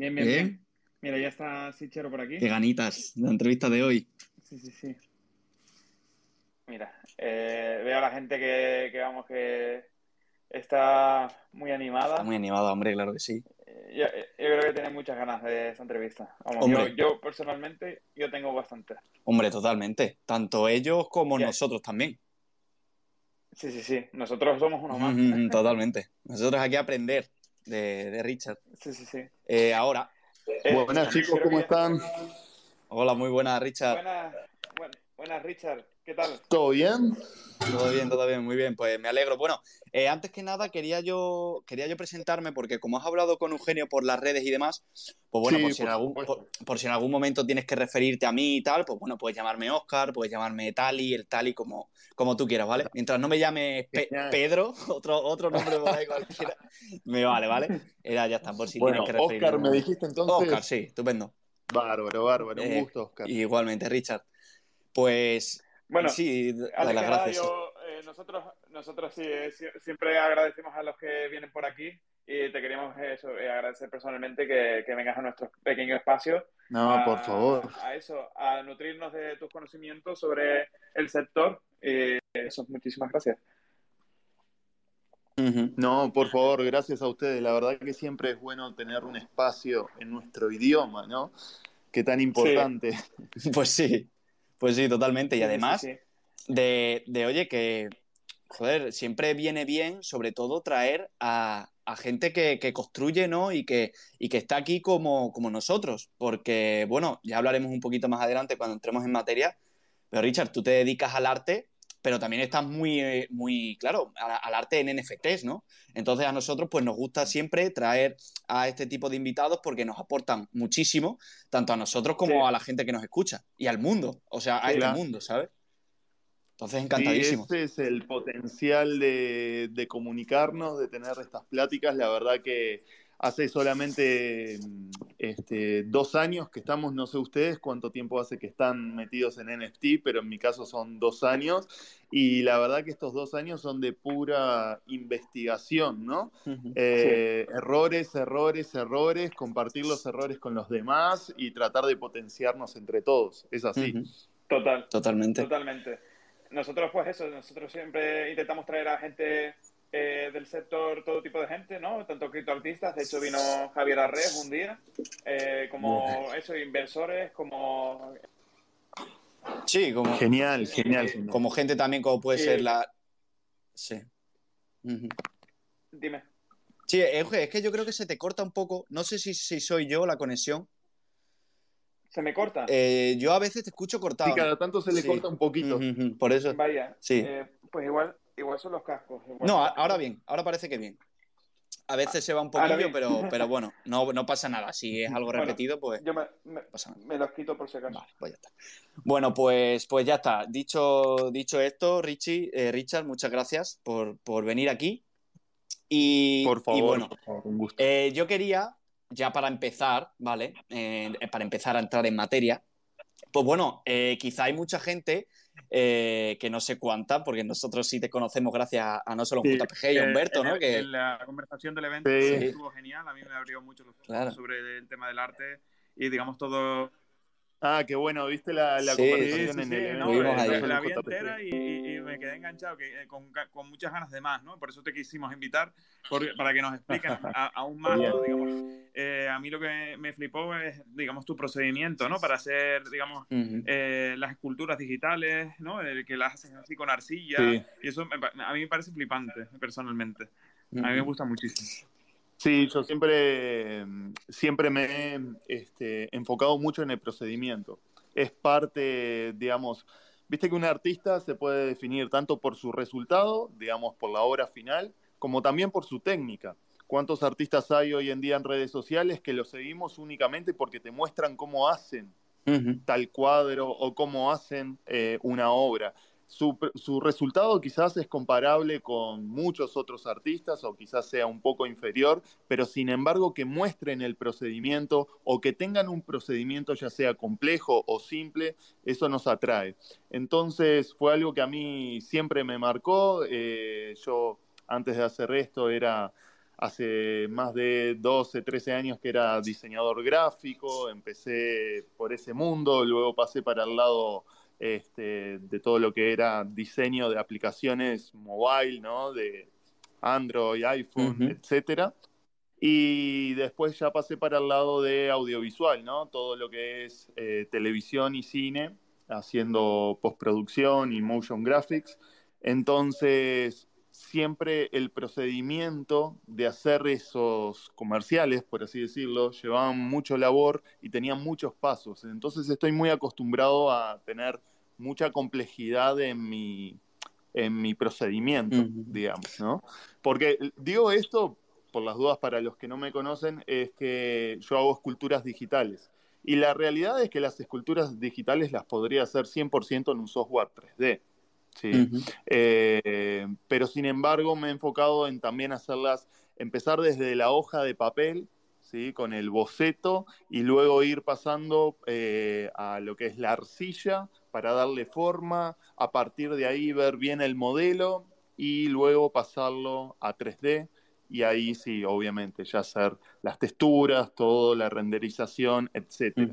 Bien, bien, bien. Mira, ya está Sichero por aquí. Qué ganitas, la entrevista de hoy. Sí, sí, sí. Mira, eh, veo a la gente que, que, vamos, que está muy animada. Está muy animada, hombre, claro que sí. Eh, yo, yo, creo que tiene muchas ganas de esta entrevista. Vamos, yo, yo, personalmente, yo tengo bastante. Hombre, totalmente. Tanto ellos como yeah. nosotros también. Sí, sí, sí. Nosotros somos uno más. Totalmente. Nosotros aquí a aprender de, de Richard. Sí, sí, sí. Eh, ahora. Eh, buenas chicos, ¿cómo están? Hola, muy buenas, Richard. Buenas, buenas, buenas, Richard. ¿Qué tal? ¿Todo bien? Todo bien, todo bien, muy bien. Pues me alegro. Bueno, eh, antes que nada quería yo quería yo presentarme porque como has hablado con Eugenio por las redes y demás, pues bueno, Sí, por, si en algún, por, por si en algún momento tienes que referirte a mí y tal, pues bueno, puedes llamarme Oscar, puedes llamarme Tali, el Tali, como, como tú quieras, ¿vale? Mientras no me llames Pe-. Pedro, otro, otro nombre por ahí cualquiera, me vale, ¿vale? Era, ya está, por si Bueno, tienes que referirte. Oscar, me dijiste entonces. Oscar, sí, estupendo. Bárbaro, bárbaro. Un Eh, gusto, Oscar. Igualmente, Richard. Pues Bueno, sí, las gracias. yo, eh, nosotros, nosotros sí, eh, sie- siempre agradecemos a los que vienen por aquí y te queríamos eso, eh, agradecer personalmente que, que vengas a nuestro pequeño espacio No, a, por favor. a eso, a nutrirnos de tus conocimientos sobre el sector. Y eso, muchísimas gracias. No, por favor, gracias a ustedes. La verdad que siempre es bueno tener un espacio en nuestro idioma, ¿no? Que tan importante. Pues sí, pues sí, totalmente. Y sí, además, sí. de, de, oye, que, joder, siempre viene bien, sobre todo, traer a, a gente que, que construye, ¿no? Y que, y que está aquí como, como nosotros. Porque, bueno, ya hablaremos un poquito más adelante cuando entremos en materia. Pero, Richard, tú te dedicas al arte, pero también estás muy, eh, muy claro, al arte en NFTs, ¿no? Entonces, a nosotros, pues nos gusta siempre traer a este tipo de invitados porque nos aportan muchísimo, tanto a nosotros como Sí. a la gente que nos escucha y al mundo, o sea, a Sí, este claro. mundo, ¿sabes? Entonces, Sí, encantadísimo. ese es el potencial de, de comunicarnos, de tener estas pláticas. La verdad que hace solamente mm, este, dos años que estamos, no sé ustedes cuánto tiempo hace que están metidos en NFT, pero en mi caso son dos años. Y la verdad que estos dos años son de pura investigación, ¿no? Eh, Errores, errores, errores, compartir los errores con los demás y tratar de potenciarnos entre todos. Es así. Total, Totalmente. totalmente. Nosotros, pues eso, nosotros siempre intentamos traer a gente eh, del sector, todo tipo de gente, ¿no? Tanto criptoartistas, de hecho vino Javier Arrez un día, eh, como eso, inversores, como... Sí, como, Genial, genial. Sí. como gente también como puede Sí. ser la... Sí. Dime. Sí, Euge, es que yo creo que se te corta un poco, no sé si, si soy yo la conexión. ¿Se me corta? Eh, yo a veces te escucho cortado. Sí, cada tanto se le Sí. corta un poquito. Ujú, ujú, Por eso. Vaya, Sí. eh, pues igual, igual son los cascos. igual No, ahora bien, ahora parece que bien. A veces se va un poquillo, pero, pero bueno, no, no pasa nada. Si es algo Bueno, repetido, pues Yo me, me- no pasa nada. me los quito por si acaso. Vale, pues ya está. Bueno, pues, pues ya está. Dicho, dicho esto, Richie, eh, Richard, muchas gracias por, por venir aquí. Y, Por favor, y bueno, por favor, un gusto. eh, yo quería, ya para empezar, ¿vale? Eh, para empezar a entrar en materia, pues bueno, eh, quizá hay mucha gente eh, que no sé cuánta, porque nosotros sí te conocemos gracias a, a no solo Sí, JPG y a Humberto, en, ¿no? el- Que, en la conversación del evento Sí. estuvo genial, a mí me abrió mucho los ojos Claro. sobre el tema del arte y digamos todo... Ah, qué bueno, viste la, la Sí, conversación Sí, en sí, el no, eh, ahí. la, vi entera y, y- y me quedé enganchado, que, eh, con, con muchas ganas de más, ¿no? Por eso te quisimos invitar, por- para que nos expliquen a- aún más, ¿no? Digamos, eh, a mí lo que me flipó es, digamos, tu procedimiento, ¿no? Para hacer, digamos, Ujú. eh, las esculturas digitales, ¿no? El que las hacen así con arcilla, y eso me a mí me parece flipante, personalmente. A mí me gusta muchísimo. Sí, yo siempre, siempre me he este, enfocado mucho en el procedimiento. Es parte, digamos, viste que un artista se puede definir tanto por su resultado, digamos, por la obra final, como también por su técnica. ¿Cuántos artistas hay hoy en día en redes sociales que los seguimos únicamente porque te muestran cómo hacen tal cuadro o cómo hacen eh, una obra? Su, su resultado quizás es comparable con muchos otros artistas o quizás sea un poco inferior, pero sin embargo que muestren el procedimiento o que tengan un procedimiento ya sea complejo o simple, eso nos atrae. Entonces fue algo que a mí siempre me marcó. Eh, yo antes de hacer esto era hace más de 12, 13 años que era diseñador gráfico, empecé por ese mundo, luego pasé para el lado este, de todo lo que era diseño de aplicaciones mobile, ¿no? De Android, iPhone, etcétera. Y después ya pasé para el lado de audiovisual, ¿no? Todo lo que es eh, televisión y cine, haciendo postproducción y motion graphics. Entonces, siempre el procedimiento de hacer esos comerciales, por así decirlo, llevaban mucho labor y tenían muchos pasos. Entonces estoy muy acostumbrado a tener mucha complejidad en mi, en mi procedimiento, digamos, ¿no? Porque digo esto por las dudas para los que no me conocen, es que yo hago esculturas digitales. Y la realidad es que las esculturas digitales las podría hacer 100% en un software 3D. ¿Sí? Eh, pero sin embargo me he enfocado en también hacerlas, empezar desde la hoja de papel, ¿sí? con el boceto, y luego ir pasando eh, a lo que es la arcilla para darle forma, a partir de ahí ver bien el modelo y luego pasarlo a 3D y ahí sí, obviamente, ya hacer las texturas, todo, la renderización, etcétera.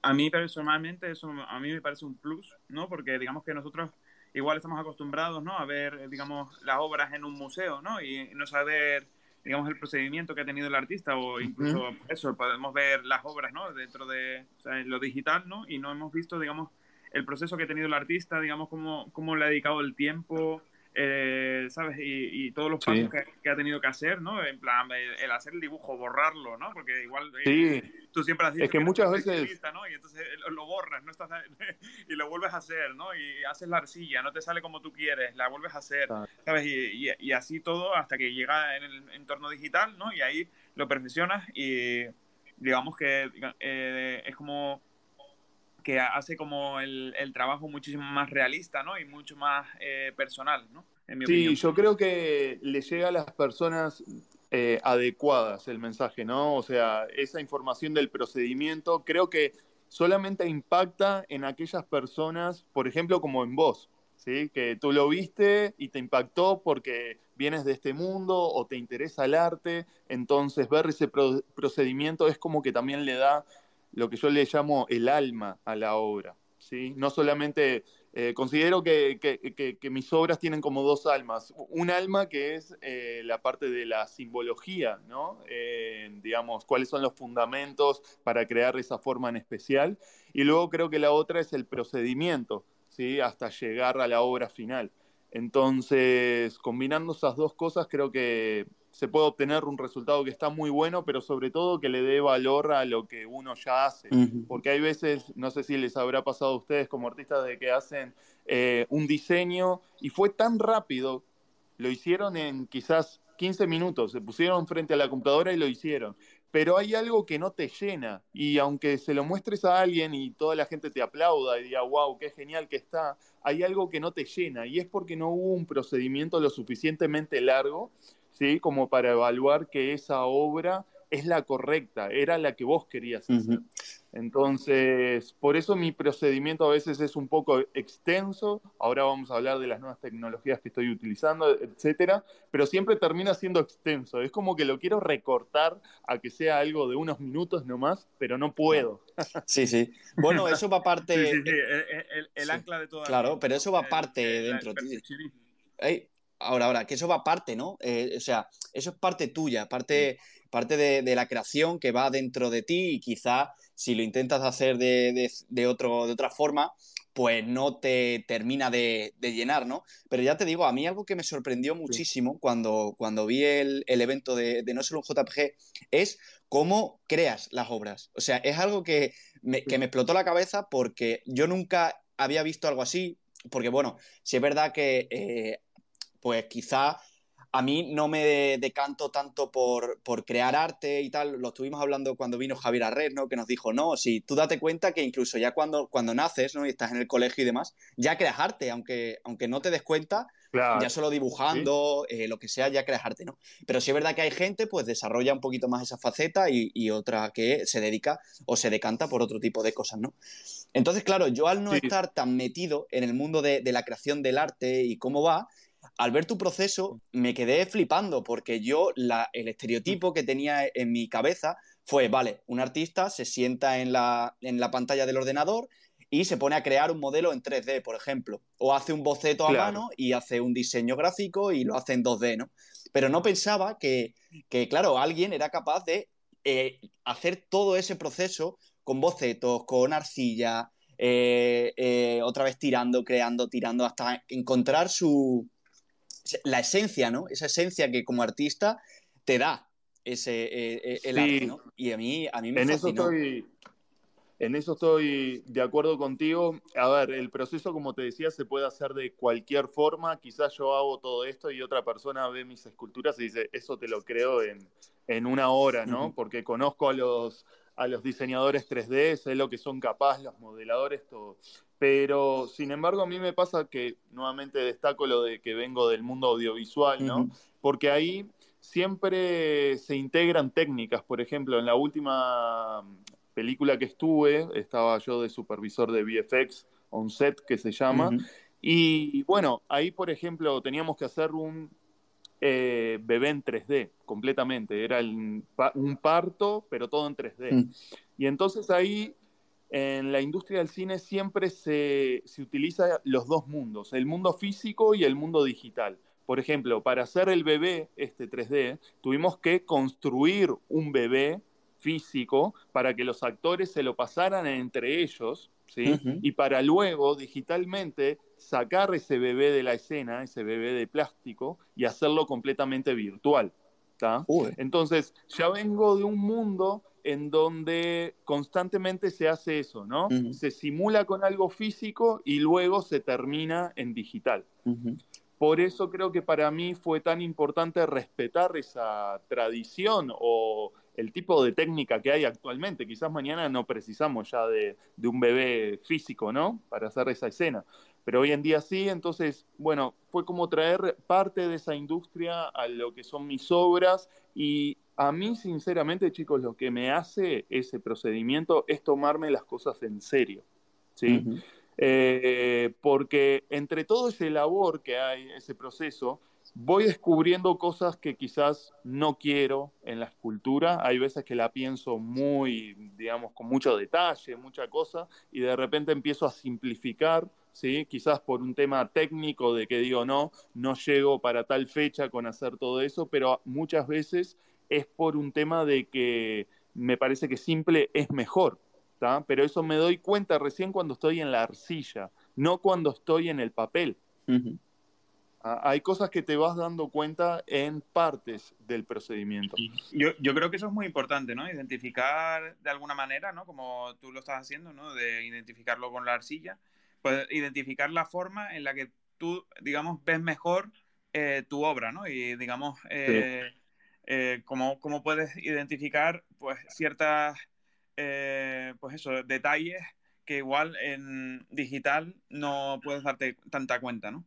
A mí personalmente eso a mí me parece un plus, ¿no? Porque digamos que nosotros igual estamos acostumbrados, ¿no? A ver, digamos, las obras en un museo, ¿no? Y no saber, digamos, el procedimiento que ha tenido el artista o incluso eso, podemos ver las obras, ¿no? Dentro de lo digital, ¿no? Y no hemos visto, digamos, el proceso que ha tenido el artista, digamos, cómo, cómo le ha dedicado el tiempo, eh, ¿sabes? Y, todos los pasos que, ha tenido que hacer, ¿no? En plan, el, hacer el dibujo, borrarlo, ¿no? Porque igual eh, tú siempre has dicho es que, muchas veces... ¿no? Y entonces lo borras, ¿no? Estás, y lo vuelves a hacer, ¿no? Y haces la arcilla, no te sale como tú quieres, la vuelves a hacer, ¿sabes? Y, y, así todo hasta que llega en el entorno digital, ¿no? Y ahí lo perfeccionas y digamos que eh, es como que hace como el, trabajo muchísimo más realista, ¿no? Y mucho más eh, personal, ¿no? sí, yo creo que le llega a las personas eh, adecuadas el mensaje, ¿no? O sea, esa información del procedimiento creo que solamente impacta en aquellas personas, por ejemplo, como en vos, ¿sí? Que tú lo viste y te impactó porque vienes de este mundo o te interesa el arte, entonces ver ese procedimiento es como que también le da lo que yo le llamo el alma a la obra. ¿sí? No solamente, eh, considero que, mis obras tienen como dos almas. Un alma que es eh, la parte de la simbología, ¿no? Eh, digamos, cuáles son los fundamentos para crear esa forma en especial. Y luego creo que la otra es el procedimiento, ¿sí? hasta llegar a la obra final. Entonces, combinando esas dos cosas, creo que se puede obtener un resultado que está muy bueno, pero sobre todo que le dé valor a lo que uno ya hace. Porque hay veces, no sé si les habrá pasado a ustedes como artistas, de que hacen eh, un diseño y fue tan rápido, lo hicieron en quizás 15 minutos, se pusieron frente a la computadora y lo hicieron. Pero hay algo que no te llena y aunque se lo muestres a alguien y toda la gente te aplauda y diga, wow, qué genial que está, hay algo que no te llena y es porque no hubo un procedimiento lo suficientemente largo ¿sí? Como para evaluar que esa obra es la correcta, era la que vos querías hacer. Entonces, por eso mi procedimiento a veces es un poco extenso. Ahora vamos a hablar de las nuevas tecnologías que estoy utilizando, etcétera, pero siempre termina siendo extenso. Es como que lo quiero recortar a que sea algo de unos minutos nomás, pero no puedo. Sí, sí. Bueno, eso va parte. Sí, sí, El, ancla de todo. Claro, pero eso va parte dentro de ti ahora, ahora, que eso va parte, ¿no? Eh, o sea, eso es parte tuya, parte, parte de, la creación que va dentro de ti y quizá si lo intentas hacer de, de, otro, de otra forma, pues no te termina de, llenar, ¿no? Pero ya te digo, a mí algo que me sorprendió muchísimo cuando, cuando vi el, evento de, No Solo un JPG es cómo creas las obras. O sea, es algo que me, explotó la cabeza porque yo nunca había visto algo así, porque bueno, si es verdad que eh, pues quizá a mí no me decanto tanto por, crear arte y tal. Lo estuvimos hablando cuando vino Javier Arred, ¿no? Que nos dijo, no, si tú date cuenta que incluso ya cuando, cuando naces, ¿no? Y estás en el colegio y demás, ya creas arte, aunque, aunque no te des cuenta, ya solo dibujando, eh, lo que sea, ya creas arte, ¿no? Pero sí es verdad que hay gente, pues desarrolla un poquito más esa faceta y, otra que se dedica o se decanta por otro tipo de cosas, ¿no? Entonces, claro, yo al no estar tan metido en el mundo de, de la creación del arte y cómo va, al ver tu proceso me quedé flipando porque yo la, el estereotipo que tenía en mi cabeza fue, vale, un artista se sienta en la, en la pantalla del ordenador y se pone a crear un modelo en 3D, por ejemplo, o hace un boceto a mano y hace un diseño gráfico y lo hace en 2D, ¿no? Pero no pensaba que, que claro, alguien era capaz de eh, hacer todo ese proceso con bocetos, con arcilla, eh, eh, otra vez tirando, creando, tirando, hasta encontrar su la esencia, ¿no? Esa esencia que como artista te da ese el arte, ¿no? Y a mí, a mí me en fascinó. Eso estoy, en eso estoy de acuerdo contigo. A ver, el proceso, como te decía, se puede hacer de cualquier forma. Quizás yo hago todo esto y otra persona ve mis esculturas y dice, eso te lo creo en, en una hora, ¿no? Porque conozco a los, a los diseñadores 3D, sé lo que son capaces, los modeladores, todo. Pero, sin embargo, a mí me pasa que, nuevamente destaco lo de que vengo del mundo audiovisual, ¿no? Porque ahí siempre se integran técnicas. Por ejemplo, en la última película que estuve, estaba yo de supervisor de VFX on set, que se llama. Y bueno, ahí, por ejemplo, teníamos que hacer un eh, bebé en 3D, completamente. Era un parto, pero todo en 3D. Mm. Y entonces ahí, en la industria del cine, siempre se, se utiliza los dos mundos, el mundo físico y el mundo digital. Por ejemplo, para hacer el bebé, este 3D, tuvimos que construir un bebé físico para que los actores se lo pasaran entre ellos, ¿sí? Y para luego, digitalmente, sacar ese bebé de la escena, ese bebé de plástico, y hacerlo completamente virtual. Entonces, ya vengo de un mundo en donde constantemente se hace eso, ¿no? Se simula con algo físico y luego se termina en digital. Por eso creo que para mí fue tan importante respetar esa tradición o el tipo de técnica que hay actualmente. Quizás mañana no precisamos ya de, un bebé físico, ¿no? Para hacer esa escena. Pero hoy en día sí, entonces, bueno, fue como traer parte de esa industria a lo que son mis obras y a mí, sinceramente, chicos, lo que me hace ese procedimiento es tomarme las cosas en serio, ¿sí? Eh, porque entre todo ese labor que hay, ese proceso, voy descubriendo cosas que quizás no quiero en la escultura. Hay veces que la pienso muy, digamos, con mucho detalle, mucha cosa, y de repente empiezo a simplificar, ¿sí? Quizás por un tema técnico de que digo, no, no llego para tal fecha con hacer todo eso, pero muchas veces es por un tema de que me parece que simple es mejor, Pero eso me doy cuenta recién cuando estoy en la arcilla, no cuando estoy en el papel. Ah, hay cosas que te vas dando cuenta en partes del procedimiento. Yo, yo, creo que eso es muy importante, ¿no? Identificar de alguna manera, ¿no? Como tú lo estás haciendo, ¿no? De identificarlo con la arcilla, pues identificar la forma en la que tú, digamos, ves mejor eh, tu obra, ¿no? Y, digamos, eh, eh, cómo, cómo, puedes identificar, pues, ciertas, pues eso, detalles que igual en digital no puedes darte tanta cuenta, ¿no?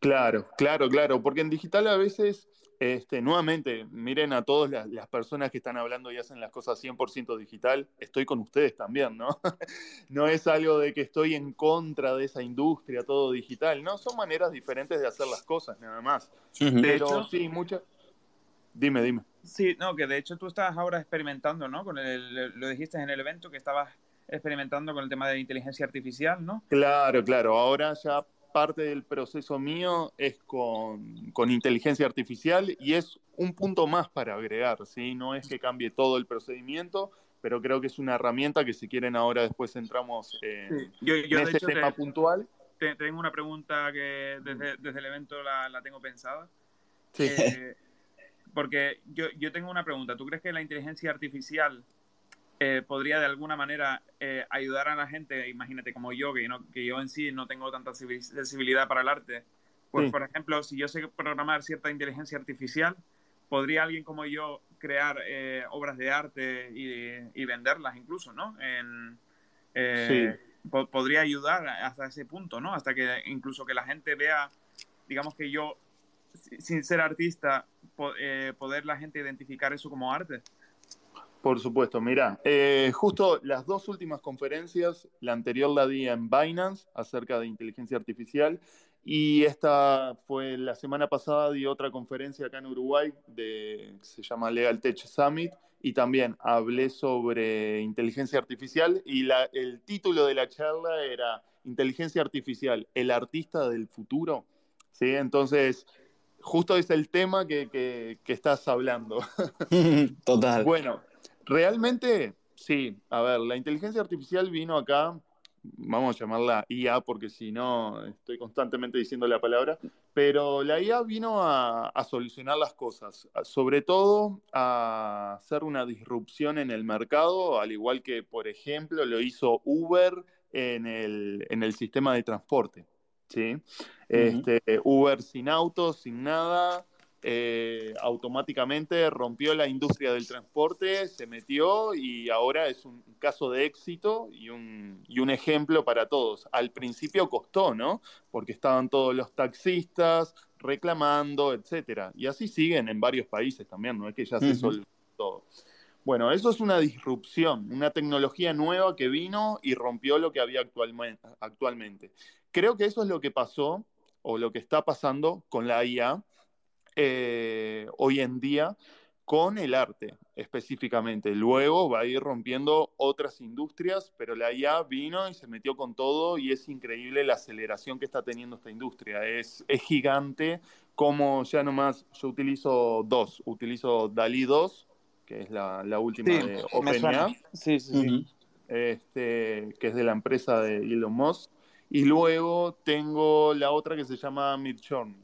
Claro, claro, claro, porque en digital a veces, este, nuevamente, miren a todas las, personas que están hablando y hacen las cosas 100% digital, estoy con ustedes también, ¿no? no es algo de que estoy en contra de esa industria, todo digital, no, son maneras diferentes de hacer las cosas, nada más. De hecho, sí, muchas... Dime, dime. Sí, no, que de hecho tú estás ahora experimentando, ¿no? Con el, lo dijiste en el evento que estabas experimentando con el tema de inteligencia artificial, ¿no? Claro, claro. Ahora ya parte del proceso mío es con, inteligencia artificial y es un punto más para agregar, ¿sí? No es que cambie todo el procedimiento, pero creo que es una herramienta que si quieren ahora después entramos en, ese tema puntual. tengo una pregunta que desde, el evento la, tengo pensada. Sí. Eh, porque yo, yo tengo una pregunta. ¿Tú crees que la inteligencia artificial eh, podría de alguna manera eh, ayudar a la gente, imagínate como yo, que, que yo en sí no tengo tanta sensibilidad para el arte. Pues, por ejemplo, si yo sé programar cierta inteligencia artificial, ¿podría alguien como yo crear eh, obras de arte y, venderlas incluso, ¿no? sí. podría ayudar hasta ese punto, ¿no? Hasta que incluso que la gente vea, digamos que yo, sin ser artista, poder la gente identificar eso como arte. Por supuesto, mira, eh, justo las dos últimas conferencias, la anterior la di en Binance acerca de inteligencia artificial Y esta fue la semana pasada, di otra conferencia acá en Uruguay, de, se llama Legal Tech Summit, y también hablé sobre inteligencia artificial y el título de la charla era Inteligencia Artificial, el artista del futuro. ¿Sí? Entonces, justo es el tema que, que, que estás hablando. Total. Bueno, realmente, sí, a ver, la inteligencia artificial vino acá vamos a llamarla IA porque si no estoy constantemente diciendo la palabra, pero la IA vino a, a, solucionar las cosas, sobre todo a hacer una disrupción en el mercado, al igual que, por ejemplo, lo hizo Uber en el, en el sistema de transporte. ¿Sí? Uh -huh. este, Uber sin autos, sin nada, eh, automáticamente rompió la industria del transporte, se metió y ahora es un caso de éxito y un, y un, ejemplo para todos. Al principio costó, ¿no? Porque estaban todos los taxistas reclamando, etcétera. Y así siguen en varios países también, no es que ya se uh -huh. solvó todo. Bueno, eso es una disrupción, una tecnología nueva que vino y rompió lo que había actualmente. Creo que eso es lo que pasó o lo que está pasando con la IA eh, hoy en día con el arte específicamente. Luego va a ir rompiendo otras industrias, pero la IA vino y se metió con todo y es increíble la aceleración que está teniendo esta industria. Es, es gigante como ya nomás yo utilizo dos. Utilizo Dalí 2, que es la, la última sí, de OpenAI. Sí, sí, sí. Uh -huh. este, que es de la empresa de Elon Musk. Y luego tengo la otra que se llama Midjourney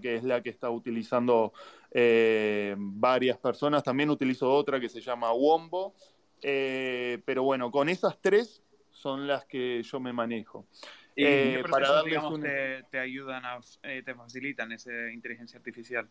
que es la que está utilizando eh, varias personas. También utilizo otra que se llama Wombo. Eh, pero bueno, con esas tres son las que yo me manejo. ¿Y eh, para darles digamos, un... te, te, ayudan, a, eh, te facilitan esa inteligencia artificial?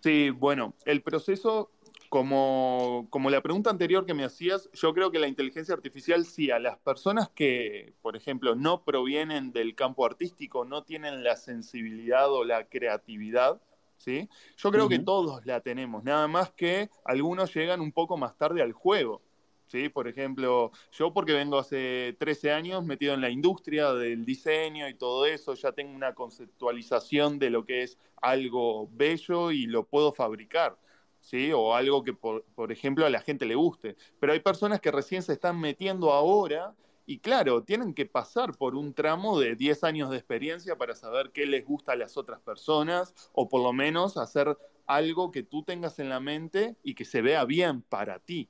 Sí, bueno, el proceso, como, como la pregunta anterior que me hacías, yo creo que la inteligencia artificial sí, a las personas que, por ejemplo, no provienen del campo artístico, no tienen la sensibilidad o la creatividad, ¿sí? Yo creo uh -huh. que todos la tenemos, nada más que algunos llegan un poco más tarde al juego. ¿sí? Por ejemplo, yo porque vengo hace 13 años metido en la industria del diseño y todo eso, ya tengo una conceptualización de lo que es algo bello y lo puedo fabricar. ¿Sí? O algo que, por, por, ejemplo, a la gente le guste. Pero hay personas que recién se están metiendo ahora y, claro, tienen que pasar por un tramo de 10 años de experiencia para saber qué les gusta a las otras personas o por lo menos hacer algo que tú tengas en la mente y que se vea bien para ti.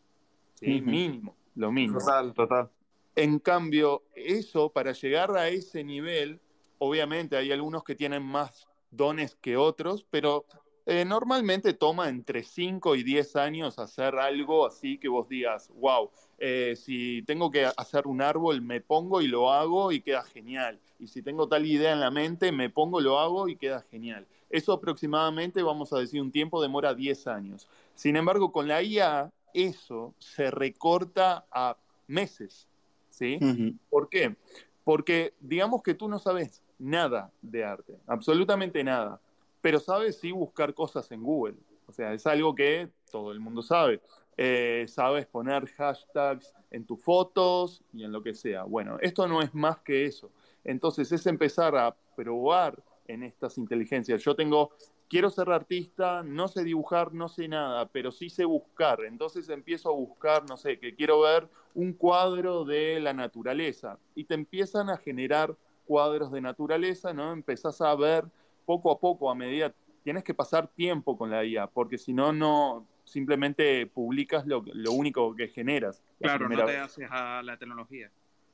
¿sí? Uh -huh. Mínimo, lo mínimo. Total, total. En cambio, eso, para llegar a ese nivel, obviamente hay algunos que tienen más dones que otros, pero eh, normalmente toma entre 5 y 10 años hacer algo así que vos digas, wow, eh, si tengo que hacer un árbol, me pongo y lo hago y queda genial. Y si tengo tal idea en la mente, me pongo, lo hago y queda genial. Eso aproximadamente, vamos a decir, un tiempo demora 10 años. Sin embargo, con la IA eso se recorta a meses, ¿sí? Uh -huh. ¿Por qué? Porque digamos que tú no sabes nada de arte, absolutamente nada, pero sabes sí buscar cosas en Google. O sea, es algo que todo el mundo sabe. Eh, sabes poner hashtags en tus fotos y en lo que sea. Bueno, esto no es más que eso. Entonces es empezar a probar en estas inteligencias. Yo tengo quiero ser artista, no sé dibujar, no sé nada, pero sí sé buscar. Entonces empiezo a buscar, no sé, que quiero ver un cuadro de la naturaleza. Y te empiezan a generar cuadros de naturaleza, ¿no? Empezás a ver poco a poco, a medida, tienes que pasar tiempo con la IA, porque si no, no simplemente publicas lo, lo único que generas. Claro, no te haces a la tecnología.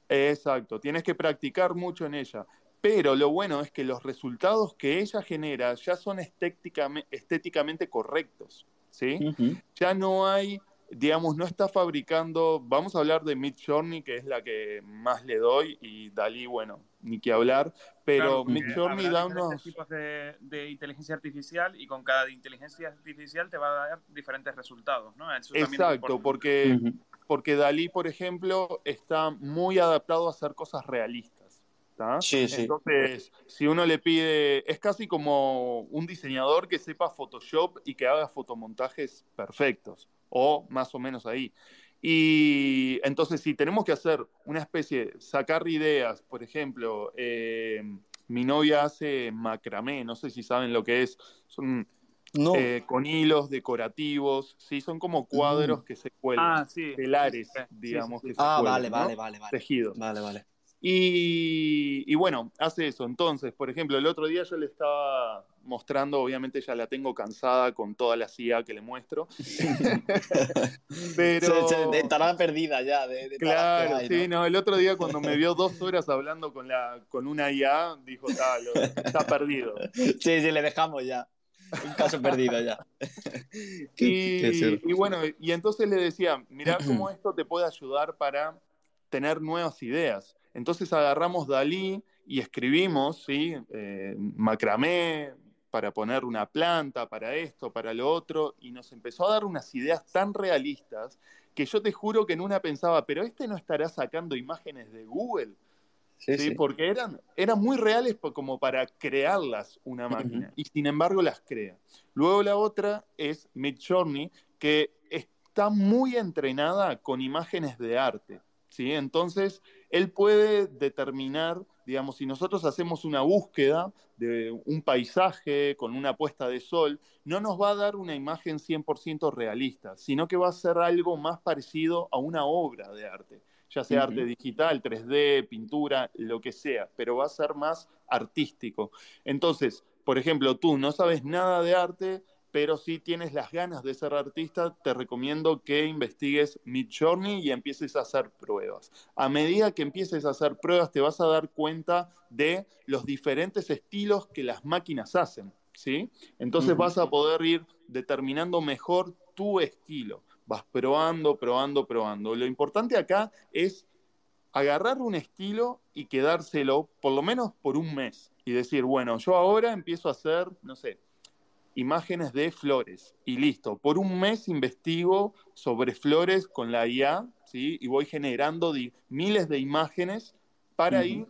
Exacto, tienes que practicar mucho en ella. Pero lo bueno es que los resultados que ella genera ya son estéticamente, estéticamente correctos, ¿sí? Uh -huh. Ya no hay, digamos, no está fabricando, vamos a hablar de Midjourney, que es la que más le doy, y Dalí, bueno, ni que hablar, pero claro, Midjourney da unos... tipos de, de, inteligencia artificial y con cada inteligencia artificial te va a dar diferentes resultados, ¿no? Eso Exacto, porque, uh -huh. porque Dalí, por ejemplo, está muy adaptado a hacer cosas realistas. Sí, sí. Entonces, si uno le pide, es casi como un diseñador que sepa Photoshop y que haga fotomontajes perfectos, o más o menos ahí. Y entonces, si tenemos que hacer una especie, sacar ideas, por ejemplo, eh, mi novia hace macramé, no sé si saben lo que es. Son No. eh, con hilos decorativos, sí, son como cuadros Mm. que se cuelgan, Ah, sí. telares, Sí, sí, digamos, sí, sí. que se ah, cuelgan, vale, ¿no? vale, vale, vale. Tejidos. Vale, vale. Y, y bueno, hace eso. Entonces, por ejemplo, el otro día yo le estaba mostrando, obviamente ya la tengo cansada con toda la CIA que le muestro, pero... Se, se- estará perdida ya. De, de Claro, hay, sí, ¿no? no, el otro día cuando me vio dos horas hablando con, la, con una IA, dijo, "Ta, lo- está perdido. Sí, sí, le dejamos ya. Un caso perdido ya. Y, Qué y bueno, y entonces le decía, mirá cómo esto te puede ayudar para tener nuevas ideas. Entonces agarramos Dalí y escribimos, ¿sí? Eh, macramé para poner una planta, para esto, para lo otro, y nos empezó a dar unas ideas tan realistas que yo te juro que en una pensaba, pero este no estará sacando imágenes de Google. Sí, ¿sí? sí. Porque eran, eran muy reales como para crearlas una máquina, y sin embargo las crea. Luego la otra es Midjourney, que está muy entrenada con imágenes de arte, ¿sí? Entonces, él puede determinar, digamos, si nosotros hacemos una búsqueda de un paisaje con una puesta de sol, no nos va a dar una imagen 100% realista, sino que va a ser algo más parecido a una obra de arte ya sea arte digital, 3D, pintura, lo que sea, pero va a ser más artístico. Entonces, por ejemplo, tú no sabes nada de arte, pero si tienes las ganas de ser artista, te recomiendo que investigues Midjourney y empieces a hacer pruebas. A medida que empieces a hacer pruebas, te vas a dar cuenta de los diferentes estilos que las máquinas hacen, ¿sí? Entonces vas a poder ir determinando mejor tu estilo. Vas probando, probando, probando. Lo importante acá es agarrar un estilo y quedárselo por lo menos por un mes y decir, bueno, yo ahora empiezo a hacer, no sé, imágenes de flores y listo. Por un mes investigo sobre flores con la IA, ¿sí? Y voy generando miles de imágenes para Ujú. ir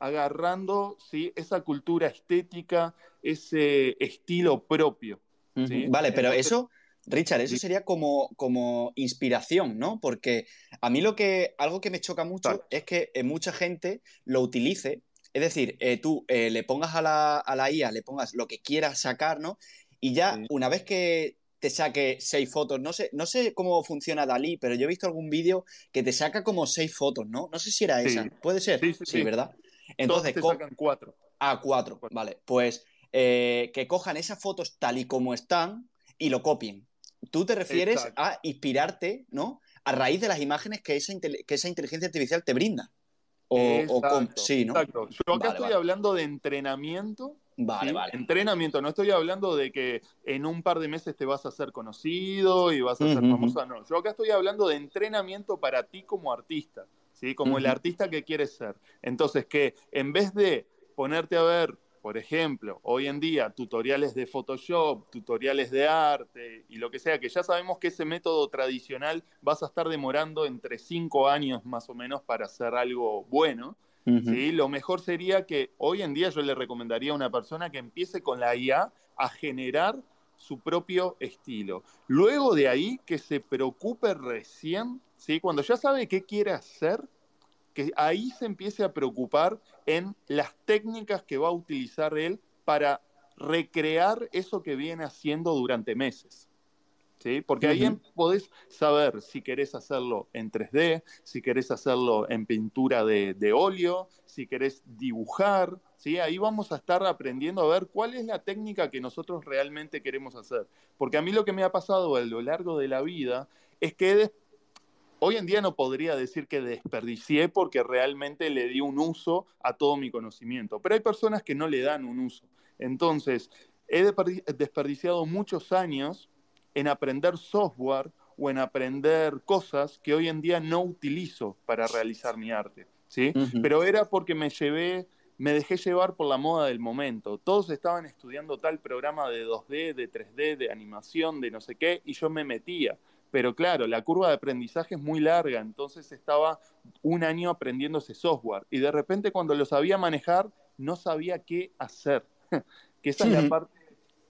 agarrando, ¿sí? Esa cultura estética, ese estilo propio. Ujú. ¿sí? Vale, pero Entonces- eso, Richard, eso sería como, como inspiración, ¿no? Porque a mí lo que, algo que me choca mucho Exacto. es que eh, mucha gente lo utilice, es decir, eh, tú eh, le pongas a la, a la IA, le pongas lo que quieras sacar, ¿no? Y ya Sí. una vez que te saque seis fotos, no sé, no sé cómo funciona Dalí, pero yo he visto algún vídeo que te saca como seis fotos, ¿no? No sé si era Sí. esa, puede ser, Sí, sí, sí. ¿verdad? Todos Entonces, te co- sacan cuatro. a cuatro, Cuatro. vale. Pues eh, que cojan esas fotos tal y como están y lo copien. Tú te refieres Exacto. a inspirarte, ¿no? A raíz de las imágenes que esa, que esa inteligencia artificial te brinda. O, Exacto, sí, ¿no? exacto. Yo acá Vale, estoy vale. hablando de entrenamiento Vale, ¿sí? vale. Entrenamiento, no estoy hablando de que en un par de meses te vas a hacer conocido y vas a ser Ujú, famosa, no. Yo acá estoy hablando de entrenamiento para ti como artista, ¿sí? Como el artista que quieres ser. Entonces, que en vez de ponerte a ver, por ejemplo, hoy en día tutoriales de Photoshop, tutoriales de arte y lo que sea, que ya sabemos que ese método tradicional vas a estar demorando entre cinco años más o menos para hacer algo bueno. ¿Sí? Lo mejor sería que hoy en día yo le recomendaría a una persona que empiece con la IA a generar su propio estilo. Luego de ahí que se preocupe recién, ¿sí? cuando ya sabe qué quiere hacer, que ahí se empiece a preocupar en las técnicas que va a utilizar él para recrear eso que viene haciendo durante meses. ¿Sí? Porque ahí podés saber si querés hacerlo en 3D, si querés hacerlo en pintura de, de óleo, si querés dibujar, ¿sí? Ahí vamos a estar aprendiendo a ver cuál es la técnica que nosotros realmente queremos hacer. Porque a mí lo que me ha pasado a lo largo de la vida es que hoy en día no podría decir que desperdicié porque realmente le di un uso a todo mi conocimiento, pero hay personas que no le dan un uso. Entonces, he desperdi- desperdiciado muchos años en aprender software o en aprender cosas que hoy en día no utilizo para realizar mi arte, ¿sí? Pero era porque me llevé, me dejé llevar por la moda del momento. Todos estaban estudiando tal programa de 2D, de 3D, de animación, de no sé qué, y yo me metía. Pero claro, la curva de aprendizaje es muy larga, entonces estaba un año aprendiendo ese software y de repente cuando lo sabía manejar no sabía qué hacer. que esa es la parte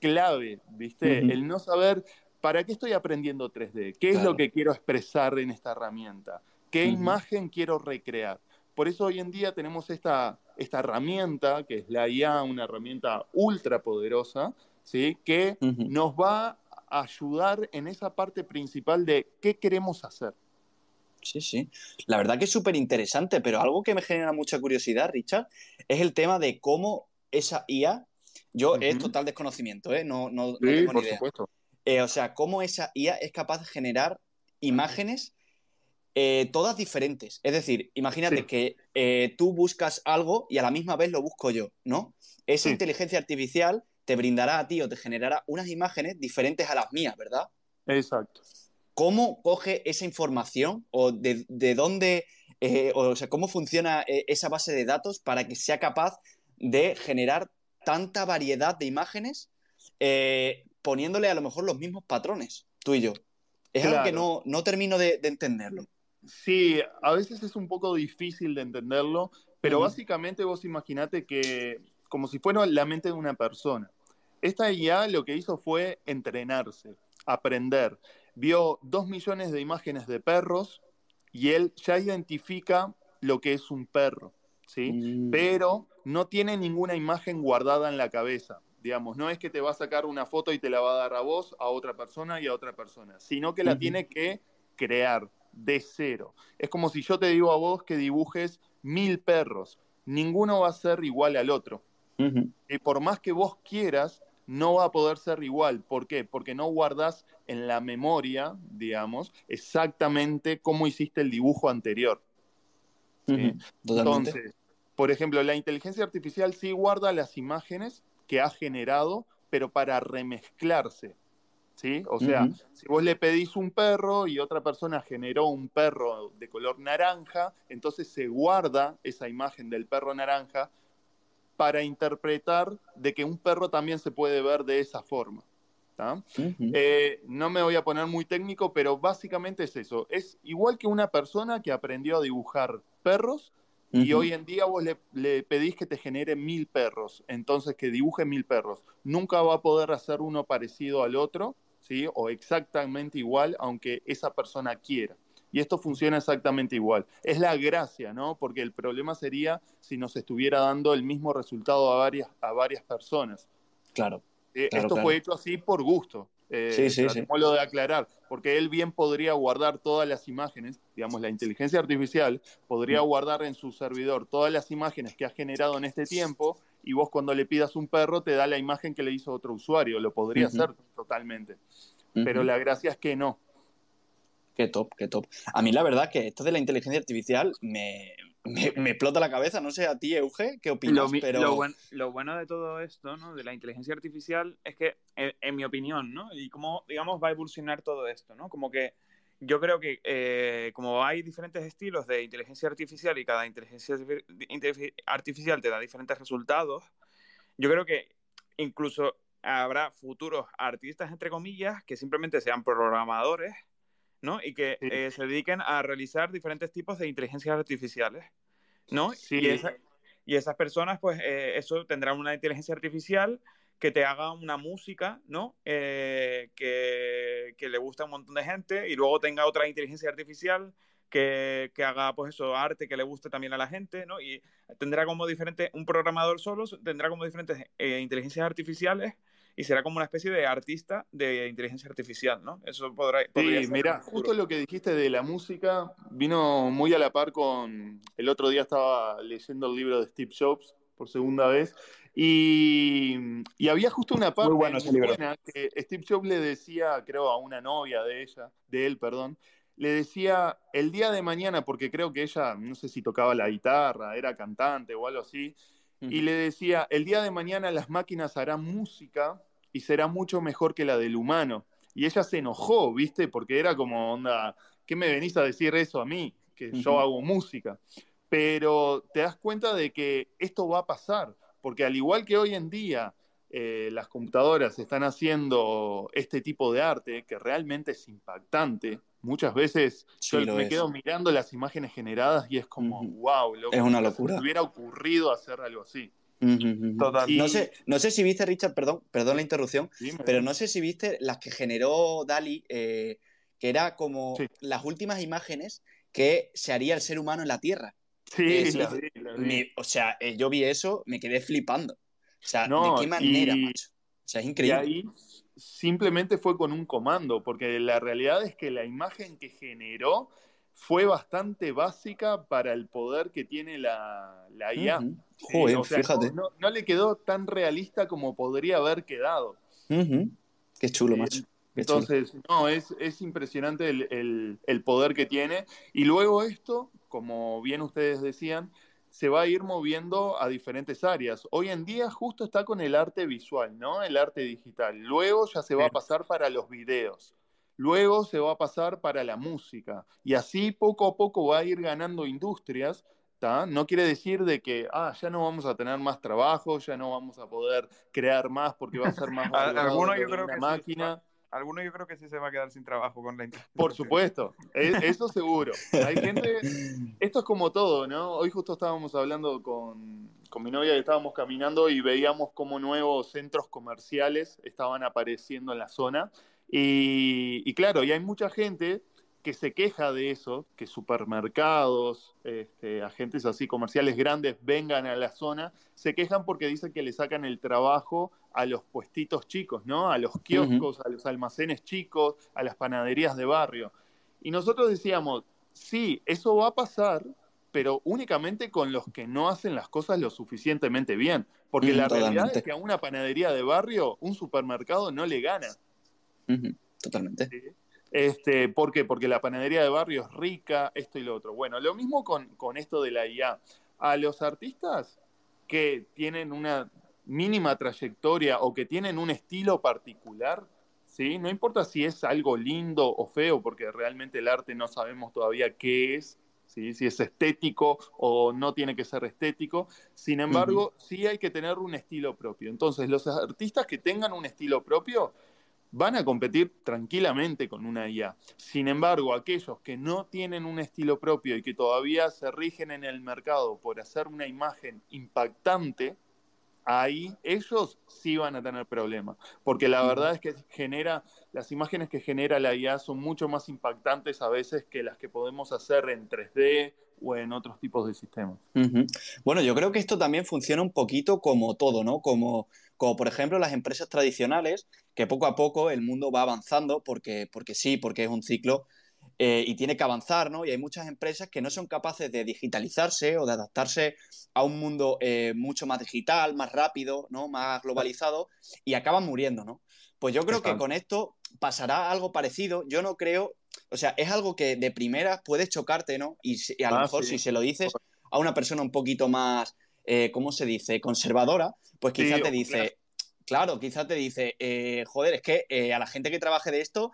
clave, ¿viste? El no saber para qué estoy aprendiendo 3D, qué es lo que quiero expresar en esta herramienta, qué imagen quiero recrear. Por eso hoy en día tenemos esta esta herramienta, que es la IA, una herramienta ultra poderosa, ¿sí? que nos va a ayudar en esa parte principal de qué queremos hacer. Sí, sí. La verdad que es súper interesante, pero algo que me genera mucha curiosidad, Richard, es el tema de cómo esa IA, yo es total desconocimiento, ¿eh? no, no, tengo ni idea. Eh, o sea, cómo esa IA es capaz de generar imágenes eh, todas diferentes. Es decir, imagínate que eh, tú buscas algo y a la misma vez lo busco yo, ¿no? Esa inteligencia artificial te brindará a ti o te generará unas imágenes diferentes a las mías, ¿verdad? Exacto. ¿Cómo coge esa información o de, dónde, eh, o sea, cómo funciona esa base de datos para que sea capaz de generar tanta variedad de imágenes poniéndole a lo mejor los mismos patrones, tú y yo? Es algo que no, no termino de entenderlo. Sí, a veces es un poco difícil de entenderlo, pero básicamente vos imaginate que como si fuera la mente de una persona. Esta IA lo que hizo fue entrenarse, aprender. Vio dos millones de imágenes de perros y él ya identifica lo que es un perro, ¿sí? Mm. Pero no tiene ninguna imagen guardada en la cabeza. Digamos, no es que te va a sacar una foto y te la va a dar a vos, a otra persona y a otra persona, sino que la tiene que crear de cero. Es como si yo te digo a vos que dibujes mil perros. Ninguno va a ser igual al otro. Y por más que vos quieras, no va a poder ser igual. ¿Por qué? Porque no guardas en la memoria, digamos, exactamente cómo hiciste el dibujo anterior. Entonces, por ejemplo, la inteligencia artificial sí guarda las imágenes que ha generado, pero para remezclarse. ¿sí? O sea, si vos le pedís un perro y otra persona generó un perro de color naranja, entonces se guarda esa imagen del perro naranja para interpretar de que un perro también se puede ver de esa forma. Eh, no me voy a poner muy técnico, pero básicamente es eso. Es igual que una persona que aprendió a dibujar perros y hoy en día vos le, le, pedís que te genere mil perros, entonces que dibuje mil perros. Nunca va a poder hacer uno parecido al otro, ¿sí? O exactamente igual, aunque esa persona quiera. Y esto funciona exactamente igual. Es la gracia, ¿no? Porque el problema sería si nos estuviera dando el mismo resultado a varias, a varias personas. Claro. Eh, esto fue hecho así por gusto. Eh, sí, sí, sí. lo de aclarar, porque él bien podría guardar todas las imágenes, digamos, la inteligencia artificial podría guardar en su servidor todas las imágenes que ha generado en este tiempo y vos cuando le pidas un perro te da la imagen que le hizo otro usuario, lo podría hacer totalmente. Pero la gracia es que no. Qué top, qué top. A mí la verdad que esto de la inteligencia artificial me, me, explota la cabeza. No sé a ti, Euge, ¿qué opinas? Lo, Pero... Lo, bueno de todo esto, ¿no? De la inteligencia artificial es que, en, en, mi opinión, ¿no? Y cómo, digamos, va a evolucionar todo esto, ¿no? Como que yo creo que eh, como hay diferentes estilos de inteligencia artificial y cada inteligencia artificial te da diferentes resultados, yo creo que incluso habrá futuros artistas, entre comillas, que simplemente sean programadores, ¿no? Y que eh, se dediquen a realizar diferentes tipos de inteligencias artificiales, ¿no? Y, y, esas personas, pues, eh, eso tendrán una inteligencia artificial que te haga una música, ¿no? Eh, que, que, le gusta a un montón de gente y luego tenga otra inteligencia artificial que, que, haga, pues eso, arte que le guste también a la gente, ¿no? Y tendrá como diferente, un programador solo tendrá como diferentes inteligencias artificiales y será como una especie de artista de inteligencia artificial, ¿no? Eso podrá... Sí, mira, justo lo que dijiste de la música vino muy a la par con... El otro día estaba leyendo el libro de Steve Jobs por segunda vez y, había justo una parte muy, buena que Steve Jobs le decía, creo, a una novia de ella, de él, perdón, le decía el día de mañana, porque creo que ella, no sé si tocaba la guitarra, era cantante o algo así, y le decía, el día de mañana las máquinas harán música y será mucho mejor que la del humano. Y ella se enojó, ¿viste? Porque era como, onda, ¿qué me venís a decir eso a mí? Que yo hago música. Pero te das cuenta de que esto va a pasar porque al igual que hoy en día eh, las computadoras están haciendo este tipo de arte que realmente es impactante, muchas veces yo me quedo mirando las imágenes generadas y es como, wow, es una locura. hubiera ocurrido hacer algo así. no, sé, no sé si viste, Richard, perdón, perdón la interrupción, pero no sé si viste las que generó Dali, eh, que era como las últimas imágenes que se haría el ser humano en la Tierra. Sí, la vi, la vi. o sea, eh, yo vi eso, me quedé flipando. O sea, ¿de qué manera, macho? O sea, es increíble. Y ahí simplemente fue con un comando, porque la realidad es que la imagen que generó fue bastante básica para el poder que tiene la, la IA. Joder, fíjate. No, le quedó tan realista como podría haber quedado. Qué chulo, macho. Entonces, no, es, es impresionante el, el, poder que tiene. Y luego esto, como bien ustedes decían, se va a ir moviendo a diferentes áreas. Hoy en día justo está con el arte visual, ¿no? El arte digital. Luego ya se va a pasar para los videos. Luego se va a pasar para la música. Y así poco a poco va a ir ganando industrias. No quiere decir de que ah, ya no vamos a tener más trabajo, ya no vamos a poder crear más porque va a ser más Algunos yo creo que máquina. Alguno yo creo que sí se va a quedar sin trabajo con la Por supuesto, e, eso seguro. Hay gente, esto es como todo, ¿no? Hoy justo estábamos hablando con, con mi novia y estábamos caminando y veíamos cómo nuevos centros comerciales estaban apareciendo en la zona y, claro, y hay mucha gente que se queja de eso, que supermercados, este, agentes así comerciales grandes vengan a la zona, se quejan porque dicen que le sacan el trabajo a los puestitos chicos, ¿no? A los kioscos, a los almacenes chicos, a las panaderías de barrio. Y nosotros decíamos, sí, eso va a pasar, pero únicamente con los que no hacen las cosas lo suficientemente bien. Porque la realidad es que a una panadería de barrio, un supermercado no le gana. Totalmente. Este, ¿Por qué? Porque la panadería de barrio es rica, esto y lo otro. Bueno, lo mismo con, con esto de la IA. A los artistas que tienen una mínima trayectoria o que tienen un estilo particular, ¿sí? No importa si es algo lindo o feo, porque realmente el arte no sabemos todavía qué es, ¿sí? si es estético o no tiene que ser estético. Sin embargo, sí hay que tener un estilo propio. Entonces, los artistas que tengan un estilo propio van a competir tranquilamente con una IA. Sin embargo, aquellos que no tienen un estilo propio y que todavía se rigen en el mercado por hacer una imagen impactante, ahí ellos sí van a tener problemas, porque la verdad es que genera las imágenes que genera la IA son mucho más impactantes a veces que las que podemos hacer en 3D o en otros tipos de sistemas. Bueno, yo creo que esto también funciona un poquito como todo, ¿no? Como, como por ejemplo las empresas tradicionales, que poco a poco el mundo va avanzando porque, porque sí, porque es un ciclo eh, y tiene que avanzar, ¿no? Y hay muchas empresas que no son capaces de digitalizarse o de adaptarse a un mundo eh, mucho más digital, más rápido, ¿no? Más globalizado y acaban muriendo, ¿no? Pues yo creo que con esto pasará algo parecido. Yo no creo, o sea, es algo que de primera puede chocarte, ¿no? Y, a lo ah, mejor si se lo dices a una persona un poquito más, eh, ¿cómo se dice?, conservadora, pues quizá te dice, claro, quizá te dice, eh, joder, es que eh, a la gente que trabaje de esto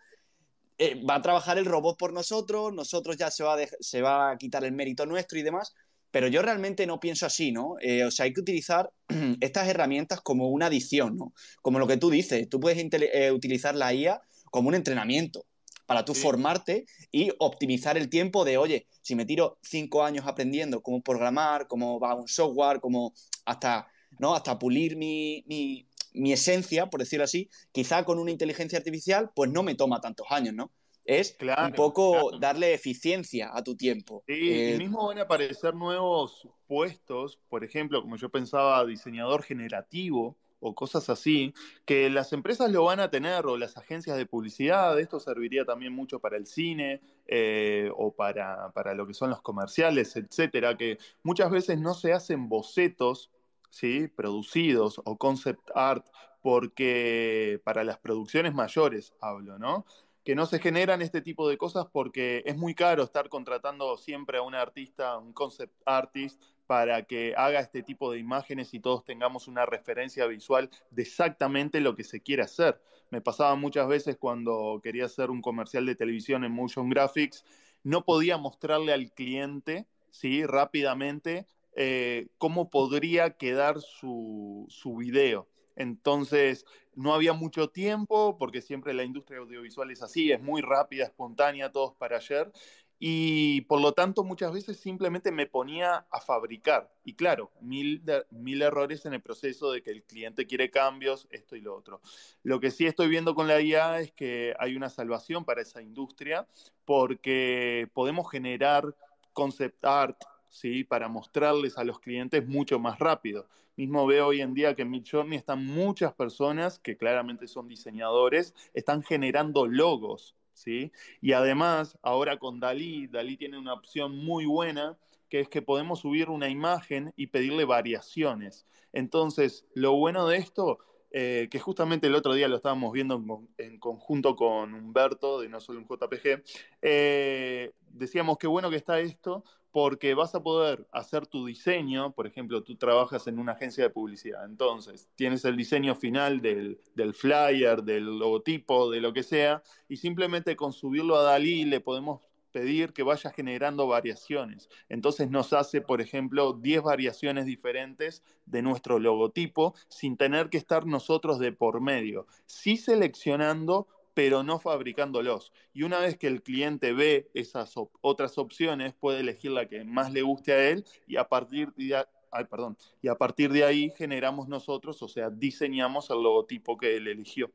va a trabajar el robot por nosotros, nosotros ya se va, se va a quitar el mérito nuestro y demás. Pero yo realmente no pienso así, ¿no? Eh, o sea, hay que utilizar estas herramientas como una adición, ¿no? Como lo que tú dices, tú puedes eh, utilizar la IA como un entrenamiento para tú formarte y optimizar el tiempo de, oye, si me tiro cinco años aprendiendo cómo programar, cómo va un software, cómo hasta, ¿no? hasta pulir mi, mi, mi esencia, por decirlo así, quizá con una inteligencia artificial, pues no me toma tantos años, ¿no? es un poco darle eficiencia a tu tiempo. Sí, y eh, mismo van a aparecer nuevos puestos, por ejemplo, como yo pensaba, diseñador generativo o cosas así, que las empresas lo van a tener, o las agencias de publicidad, esto serviría también mucho para el cine eh, o para, para lo que son los comerciales, etcétera, que muchas veces no se hacen bocetos ¿sí? producidos o concept art porque para las producciones mayores hablo, ¿no? que no se generan este tipo de cosas porque es muy caro estar contratando siempre a un artista, un concept artist, para que haga este tipo de imágenes y todos tengamos una referencia visual de exactamente lo que se quiere hacer. Me pasaba muchas veces cuando quería hacer un comercial de televisión en Motion Graphics, no podía mostrarle al cliente, ¿sí? Rápidamente, eh, cómo podría quedar su, su video. Entonces, no había mucho tiempo, porque siempre la industria audiovisual es así, es muy rápida, espontánea, todos para ayer. Y por lo tanto, muchas veces simplemente me ponía a fabricar. Y claro, mil, mil errores en el proceso de que el cliente quiere cambios, esto y lo otro. Lo que sí estoy viendo con la IA es que hay una salvación para esa industria, porque podemos generar concept art, ¿sí? Para mostrarles a los clientes mucho más rápido. Mismo veo hoy en día que en Midjourney están muchas personas que claramente son diseñadores, están generando logos, ¿sí? Y además, ahora con Dalí, Dalí tiene una opción muy buena que es que podemos subir una imagen y pedirle variaciones. Entonces, lo bueno de esto eh, que justamente el otro día lo estábamos viendo en, conjunto con Humberto, de No Solo un JPG, eh, decíamos que bueno que está esto, porque vas a poder hacer tu diseño, por ejemplo, tú trabajas en una agencia de publicidad, entonces tienes el diseño final del, flyer, del logotipo, de lo que sea, y simplemente con subirlo a Dalí le podemos pedir que vaya generando variaciones. Entonces nos hace, por ejemplo, 10 variaciones diferentes de nuestro logotipo sin tener que estar nosotros de por medio. Sí seleccionando pero no fabricándolos. Y una vez que el cliente ve esas otras opciones, puede elegir la que más le guste a él y a partir de, perdón, y a partir de ahí generamos nosotros, o sea, diseñamos el logotipo que él eligió.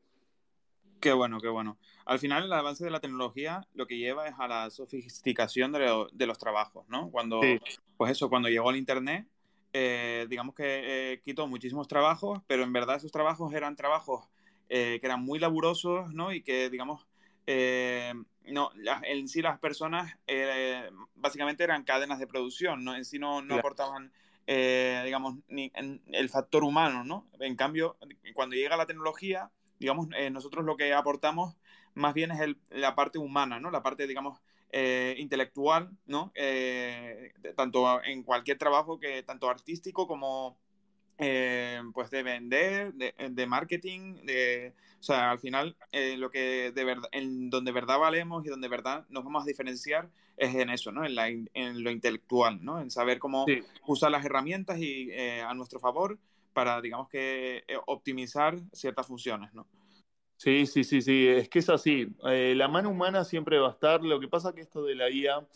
Qué bueno, qué bueno. Al final, el avance de la tecnología lo que lleva es a la sofisticación de, los trabajos, ¿no? Cuando, pues eso, cuando llegó el Internet, eh, digamos que eh, quitó muchísimos trabajos, pero en verdad esos trabajos eran trabajos eh, que eran muy laburosos, ¿no? Y que, digamos, no, en sí las personas básicamente eran cadenas de producción, ¿no? En sí no, no aportaban, digamos, ni el factor humano, ¿no? En cambio, cuando llega la tecnología digamos, eh, nosotros lo que aportamos más bien es la parte humana, ¿no? La parte, digamos, eh, intelectual, ¿no? Eh, tanto en cualquier trabajo que, tanto artístico como, pues, de vender, de, marketing, de, o sea, al final, lo que de verdad, en donde verdad valemos y donde verdad nos vamos a diferenciar es en eso, ¿no? En, la, en lo intelectual, ¿no? En saber cómo usar las herramientas y a nuestro favor para, digamos que, eh, optimizar ciertas funciones, ¿no? Sí, sí, sí, sí, es que es así. Eh, la mano humana siempre va a estar. Lo que pasa que esto de la IA,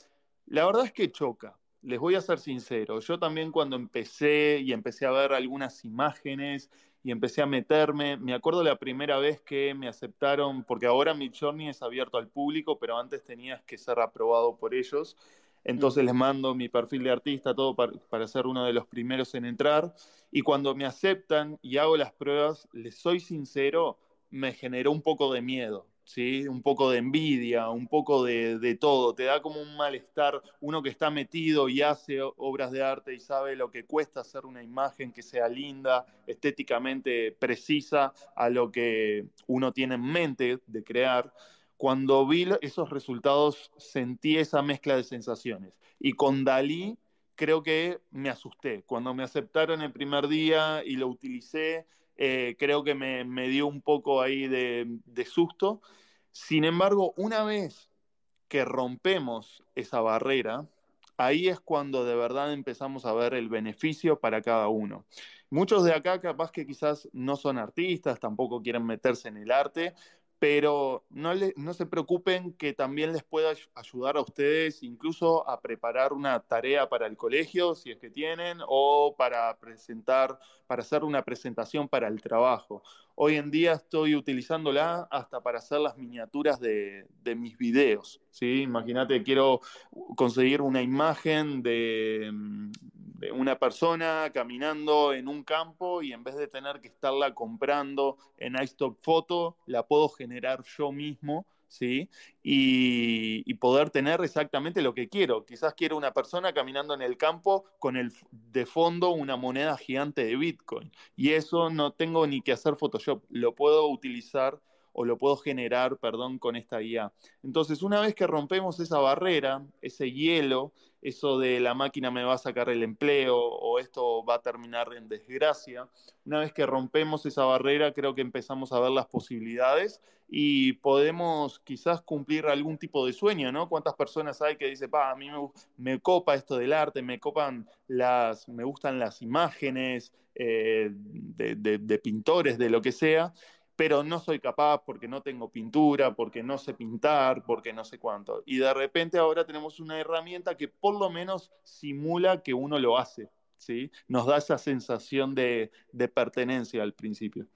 la verdad es que choca. Les voy a ser sincero. Yo también cuando empecé y empecé a ver algunas imágenes y empecé a meterme, me acuerdo la primera vez que me aceptaron, porque ahora mi journey es abierto al público, pero antes tenías que ser aprobado por ellos. Entonces les mando mi perfil de artista, todo para, ser uno de los primeros en entrar. Y cuando me aceptan y hago las pruebas, les soy sincero, me generó un poco de miedo, ¿sí? Un poco de envidia, un poco de, de, todo. Te da como un malestar. Uno que está metido y hace obras de arte y sabe lo que cuesta hacer una imagen que sea linda, estéticamente precisa a lo que uno tiene en mente de crear cuando vi esos resultados sentí esa mezcla de sensaciones. Y con Dalí creo que me asusté. Cuando me aceptaron el primer día y lo utilicé, eh, creo que me, dio un poco ahí de, susto. Sin embargo, una vez que rompemos esa barrera, ahí es cuando de verdad empezamos a ver el beneficio para cada uno. Muchos de acá capaz que quizás no son artistas, tampoco quieren meterse en el arte, pero no, no se preocupen que también les pueda ayudar a ustedes incluso a preparar una tarea para el colegio, si es que tienen, o para presentar, para hacer una presentación para el trabajo. Hoy en día estoy utilizándola hasta para hacer las miniaturas de, mis videos. ¿sí? Imagínate, quiero conseguir una imagen de, de una persona caminando en un campo y en vez de tener que estarla comprando en iStock Photo, la puedo generar yo mismo, ¿sí? Y, poder tener exactamente lo que quiero. Quizás quiero una persona caminando en el campo con el, de fondo una moneda gigante de Bitcoin. Y eso no tengo ni que hacer Photoshop, lo puedo utilizar o lo puedo generar, perdón, con esta guía. Entonces, una vez que rompemos esa barrera, ese hielo, eso de la máquina me va a sacar el empleo o esto va a terminar en desgracia, una vez que rompemos esa barrera, creo que empezamos a ver las posibilidades y podemos quizás cumplir algún tipo de sueño, ¿no? ¿Cuántas personas hay que dicen, pa, a mí me, copa esto del arte, me copan las, me gustan las imágenes eh, de pintores, de lo que sea, pero no soy capaz porque no tengo pintura, porque no sé pintar, porque no sé cuánto. Y de repente ahora tenemos una herramienta que por lo menos simula que uno lo hace, ¿sí? Nos da esa sensación de, pertenencia al principio.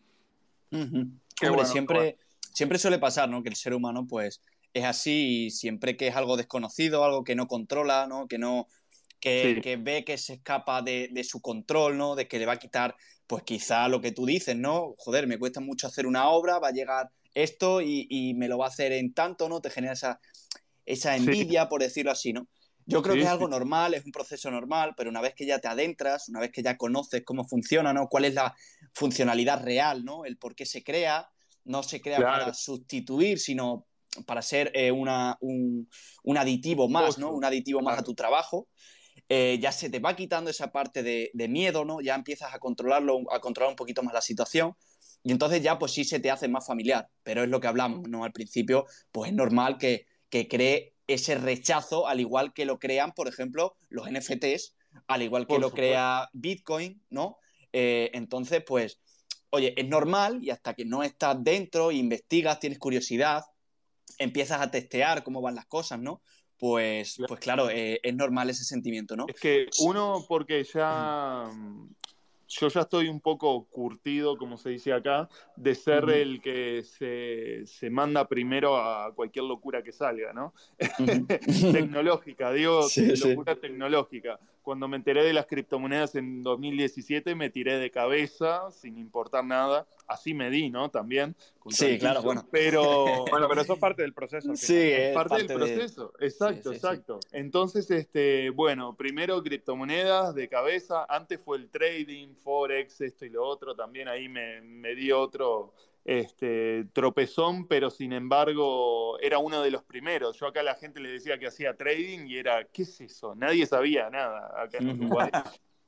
siempre, siempre suele pasar, ¿no? Que el ser humano, pues, es así y siempre que es algo desconocido, algo que no controla, ¿no? Que no, que, ve que se escapa de, su control, ¿no? De que le va a quitar, pues quizá lo que tú dices, ¿no? Joder, me cuesta mucho hacer una obra, va a llegar esto y, me lo va a hacer en tanto, ¿no? Te genera esa, esa envidia, por decirlo así, ¿no? Yo creo que es algo normal, es un proceso normal, pero una vez que ya te adentras, una vez que ya conoces cómo funciona, ¿no? Cuál es la funcionalidad real, ¿no? El por qué se crea, no se crea para sustituir, sino para ser eh, una, un, aditivo más, ¿no? Un aditivo más a tu trabajo. Eh, ya se te va quitando esa parte de, miedo, ¿no? Ya empiezas a controlarlo, a controlar un poquito más la situación. Y entonces ya pues sí se te hace más familiar, pero es lo que hablamos, ¿no? Al principio, pues es normal que, que cree ese rechazo, al igual que lo crean, por ejemplo, los NFTs, al igual que lo crea Bitcoin, ¿no? Eh, entonces, pues, oye, es normal y hasta que no estás dentro, investigas, tienes curiosidad, empiezas a testear cómo van las cosas, ¿no? Pues, pues claro, eh, es normal ese sentimiento, ¿no? Es que uno, porque ya yo ya estoy un poco curtido, como se dice acá, de ser el que se, manda primero a cualquier locura que salga, ¿no? tecnológica, digo, locura tecnológica. Cuando me enteré de las criptomonedas en 2017, me tiré de cabeza, sin importar nada. Así me di, ¿no? También. Sí, claro, bueno. Pero... bueno, pero eso es parte del proceso. Sí, es parte, del proceso. Exacto, exacto. Entonces, este, bueno, primero criptomonedas de cabeza. Antes fue el trading, Forex, esto y lo otro. También ahí me, me di otro este, tropezón, pero sin embargo era uno de los primeros. Yo acá a la gente le decía que hacía trading y era, ¿qué es eso? Nadie sabía nada acá en Uruguay.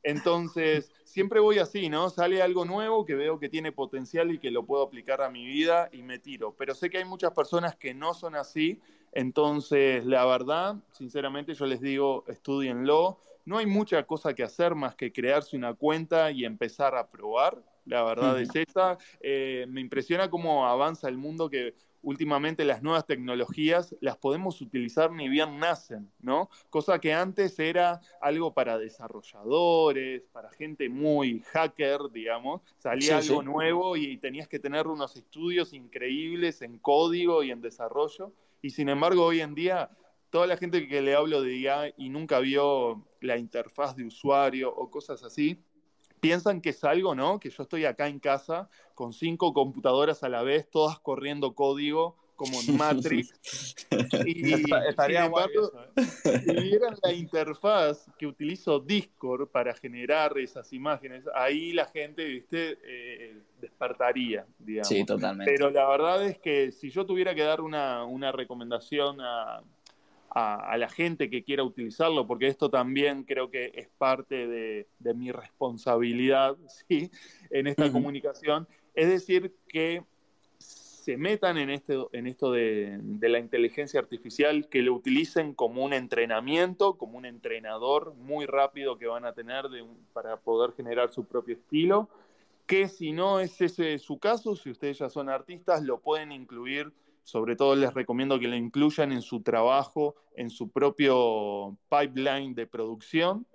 Entonces, siempre voy así, ¿no? Sale algo nuevo que veo que tiene potencial y que lo puedo aplicar a mi vida y me tiro. Pero sé que hay muchas personas que no son así. Entonces, la verdad, sinceramente, yo les digo, estudienlo. No hay mucha cosa que hacer más que crearse una cuenta y empezar a probar la verdad es esa. Eh, me impresiona cómo avanza el mundo que últimamente las nuevas tecnologías las podemos utilizar ni bien nacen, ¿no? Cosa que antes era algo para desarrolladores, para gente muy hacker, digamos. Salía algo nuevo y tenías que tener unos estudios increíbles en código y en desarrollo. Y sin embargo, hoy en día, toda la gente que le hablo de IA y nunca vio la interfaz de usuario o cosas así, piensan que es algo, ¿no? Que yo estoy acá en casa con cinco computadoras a la vez, todas corriendo código como en Matrix. y, estaría guay ¿eh? Si vieran la interfaz que utilizo Discord para generar esas imágenes, ahí la gente, viste, eh, despertaría, digamos. Sí, totalmente. Pero la verdad es que si yo tuviera que dar una, una recomendación a, a, la gente que quiera utilizarlo, porque esto también creo que es parte de, mi responsabilidad ¿sí? en esta comunicación. Es decir, que se metan en, este, en esto de, la inteligencia artificial, que lo utilicen como un entrenamiento, como un entrenador muy rápido que van a tener para poder generar su propio estilo, que si no es ese su caso, si ustedes ya son artistas, lo pueden incluir sobre todo les recomiendo que lo incluyan en su trabajo, en su propio pipeline de producción,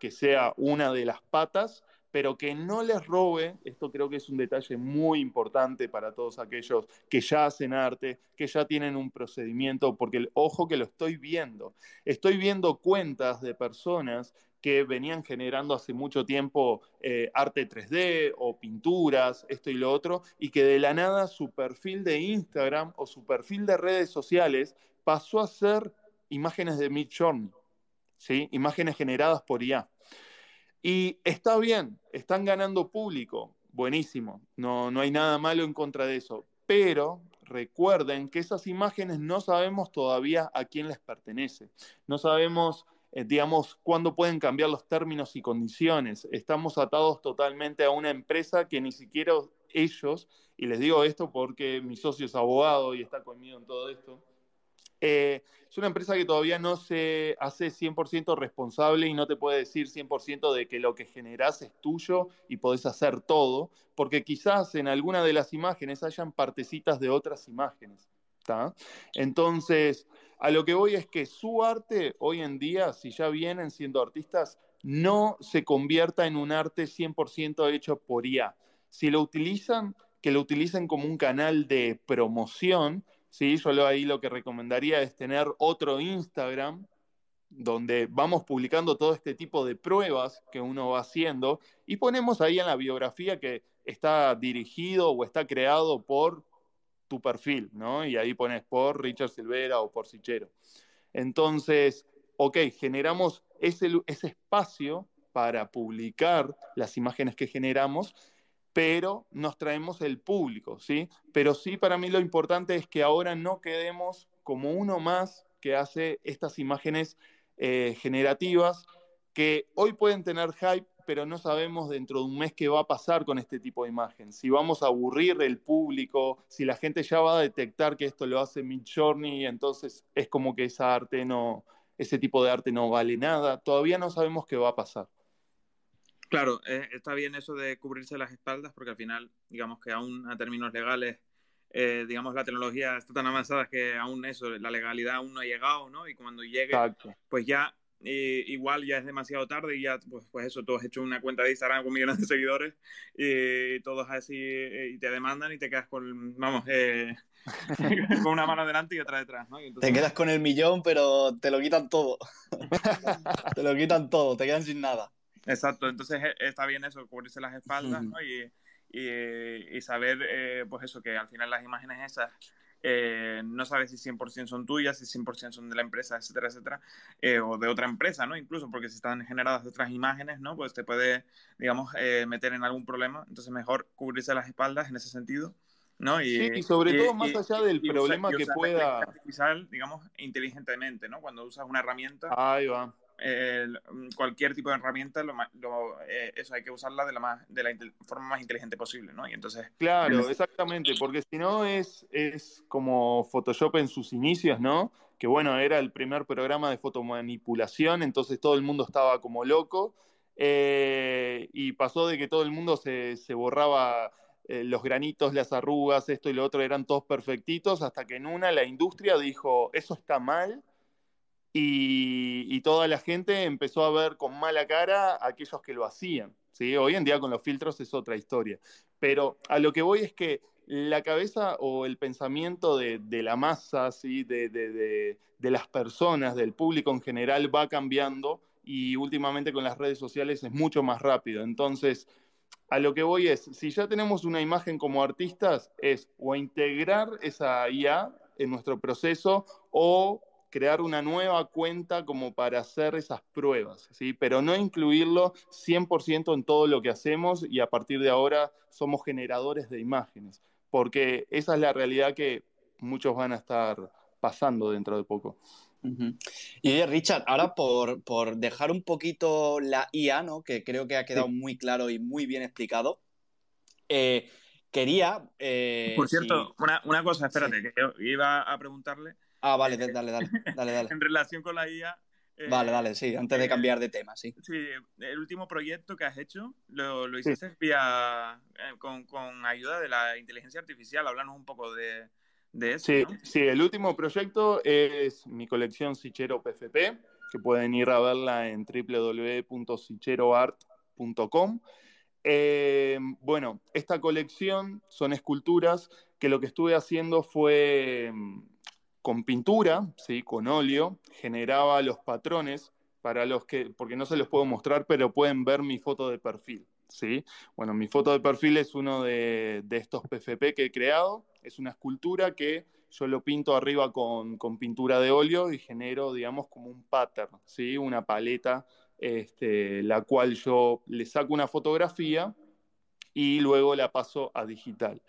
que sea una de las patas, pero que no les robe, esto creo que es un detalle muy importante para todos aquellos que ya hacen arte, que ya tienen un procedimiento, porque el ojo que lo estoy viendo, estoy viendo cuentas de personas que venían generando hace mucho tiempo eh, arte 3D o pinturas, esto y lo otro, y que de la nada su perfil de Instagram o su perfil de redes sociales pasó a ser imágenes de Mid Journey, ¿sí? imágenes generadas por IA. Y está bien, están ganando público, buenísimo, no, no hay nada malo en contra de eso, pero recuerden que esas imágenes no sabemos todavía a quién les pertenece, no sabemos eh, digamos, cuándo pueden cambiar los términos y condiciones. Estamos atados totalmente a una empresa que ni siquiera ellos, y les digo esto porque mi socio es abogado y está conmigo en todo esto, eh, es una empresa que todavía no se hace 100% responsable y no te puede decir 100% de que lo que generas es tuyo y podés hacer todo, porque quizás en alguna de las imágenes hayan partecitas de otras imágenes. Entonces, a lo que voy es que su arte hoy en día, si ya vienen siendo artistas, no se convierta en un arte 100% hecho por IA. Si lo utilizan, que lo utilicen como un canal de promoción, ¿sí? Yo ahí lo que recomendaría es tener otro Instagram donde vamos publicando todo este tipo de pruebas que uno va haciendo y ponemos ahí en la biografía que está dirigido o está creado por tu perfil, ¿no? Y ahí pones por Richard Silvera o por Sichero. Entonces, ok, generamos ese, ese espacio para publicar las imágenes que generamos, pero nos traemos el público, ¿sí? Pero sí, para mí lo importante es que ahora no quedemos como uno más que hace estas imágenes eh, generativas que hoy pueden tener hype, pero no sabemos dentro de un mes qué va a pasar con este tipo de imagen. Si vamos a aburrir el público, si la gente ya va a detectar que esto lo hace Midjourney, entonces es como que esa arte no, ese tipo de arte no vale nada. Todavía no sabemos qué va a pasar. Claro, eh, está bien eso de cubrirse las espaldas, porque al final, digamos que aún a términos legales, eh, digamos, la tecnología está tan avanzada que aún eso, la legalidad aún no ha llegado, ¿no? Y cuando llegue, pues ya igual ya es demasiado tarde y ya, pues, pues eso, tú has hecho una cuenta de Instagram con millones de seguidores y todos así eh, y te demandan y te quedas con, vamos, eh, con una mano delante y otra detrás, ¿no? Te quedas con el millón, pero te lo quitan todo. te lo quitan todo, te quedan sin nada. Exacto, entonces eh, está bien eso, cubrirse las espaldas, ¿no? Y, y, saber, pues eso, que al final las imágenes esas eh, no sabes si 100% son tuyas, si 100% son de la empresa, etcétera, etcétera, eh, o de otra empresa, ¿no? Incluso porque si están generadas de otras imágenes, ¿no? Pues te puede, digamos, eh, meter en algún problema. Entonces, mejor cubrirse las espaldas en ese sentido. ¿no? Y, sí, y sobre todo más allá del problema que pueda... Artificial, digamos, inteligentemente, ¿no? Cuando usas una herramienta... Ahí va Mm, cualquier tipo de herramienta, lo, eh, eso hay que usarla de la, más, de la forma más inteligente posible, ¿no? Y entonces... Claro, exactamente, porque si no es, es como Photoshop en sus inicios, ¿no? Que bueno, era el primer programa de fotomanipulación, entonces todo el mundo estaba como loco, eh, y pasó de que todo el mundo se, se borraba eh, los granitos, las arrugas, esto y lo otro, eran todos perfectitos, hasta que en una la industria dijo, eso está mal, y, toda la gente empezó a ver con mala cara a aquellos que lo hacían. ¿sí? Hoy en día con los filtros es otra historia. Pero a lo que voy es que la cabeza o el pensamiento de, la masa, ¿sí? De, de, las personas, del público en general, va cambiando y últimamente con las redes sociales es mucho más rápido. Entonces, a lo que voy es, si ya tenemos una imagen como artistas, es o integrar esa IA en nuestro proceso o crear una nueva cuenta como para hacer esas pruebas, ¿sí? pero no incluirlo 100% en todo lo que hacemos y a partir de ahora somos generadores de imágenes, porque esa es la realidad que muchos van a estar pasando dentro de poco. Y Richard, ahora por, dejar un poquito la IA, ¿no? que creo que ha quedado muy claro y muy bien explicado, eh, quería... Eh, por cierto, una, cosa, espérate, que yo iba a preguntarle Ah, vale, dale, dale, dale, dale. en relación con la IA. Eh, vale, dale, sí, antes de eh, cambiar de tema, sí. Sí, el último proyecto que has hecho lo, lo hiciste vía, eh, con, ayuda de la inteligencia artificial. Háblanos un poco de, eso. Sí, sí, el último proyecto es mi colección Sichero PFP, que pueden ir a verla en www.sicheroart.com. bueno, esta colección son esculturas que lo que estuve haciendo fue con pintura, ¿sí? con óleo, generaba los patrones para los que, porque no se los puedo mostrar, pero pueden ver mi foto de perfil. ¿sí? Bueno, mi foto de perfil es uno de, estos PFP que he creado, es una escultura que yo lo pinto arriba con, pintura de óleo y genero, digamos, como un pattern, ¿sí? una paleta, este, la cual yo le saco una fotografía y luego la paso a digital.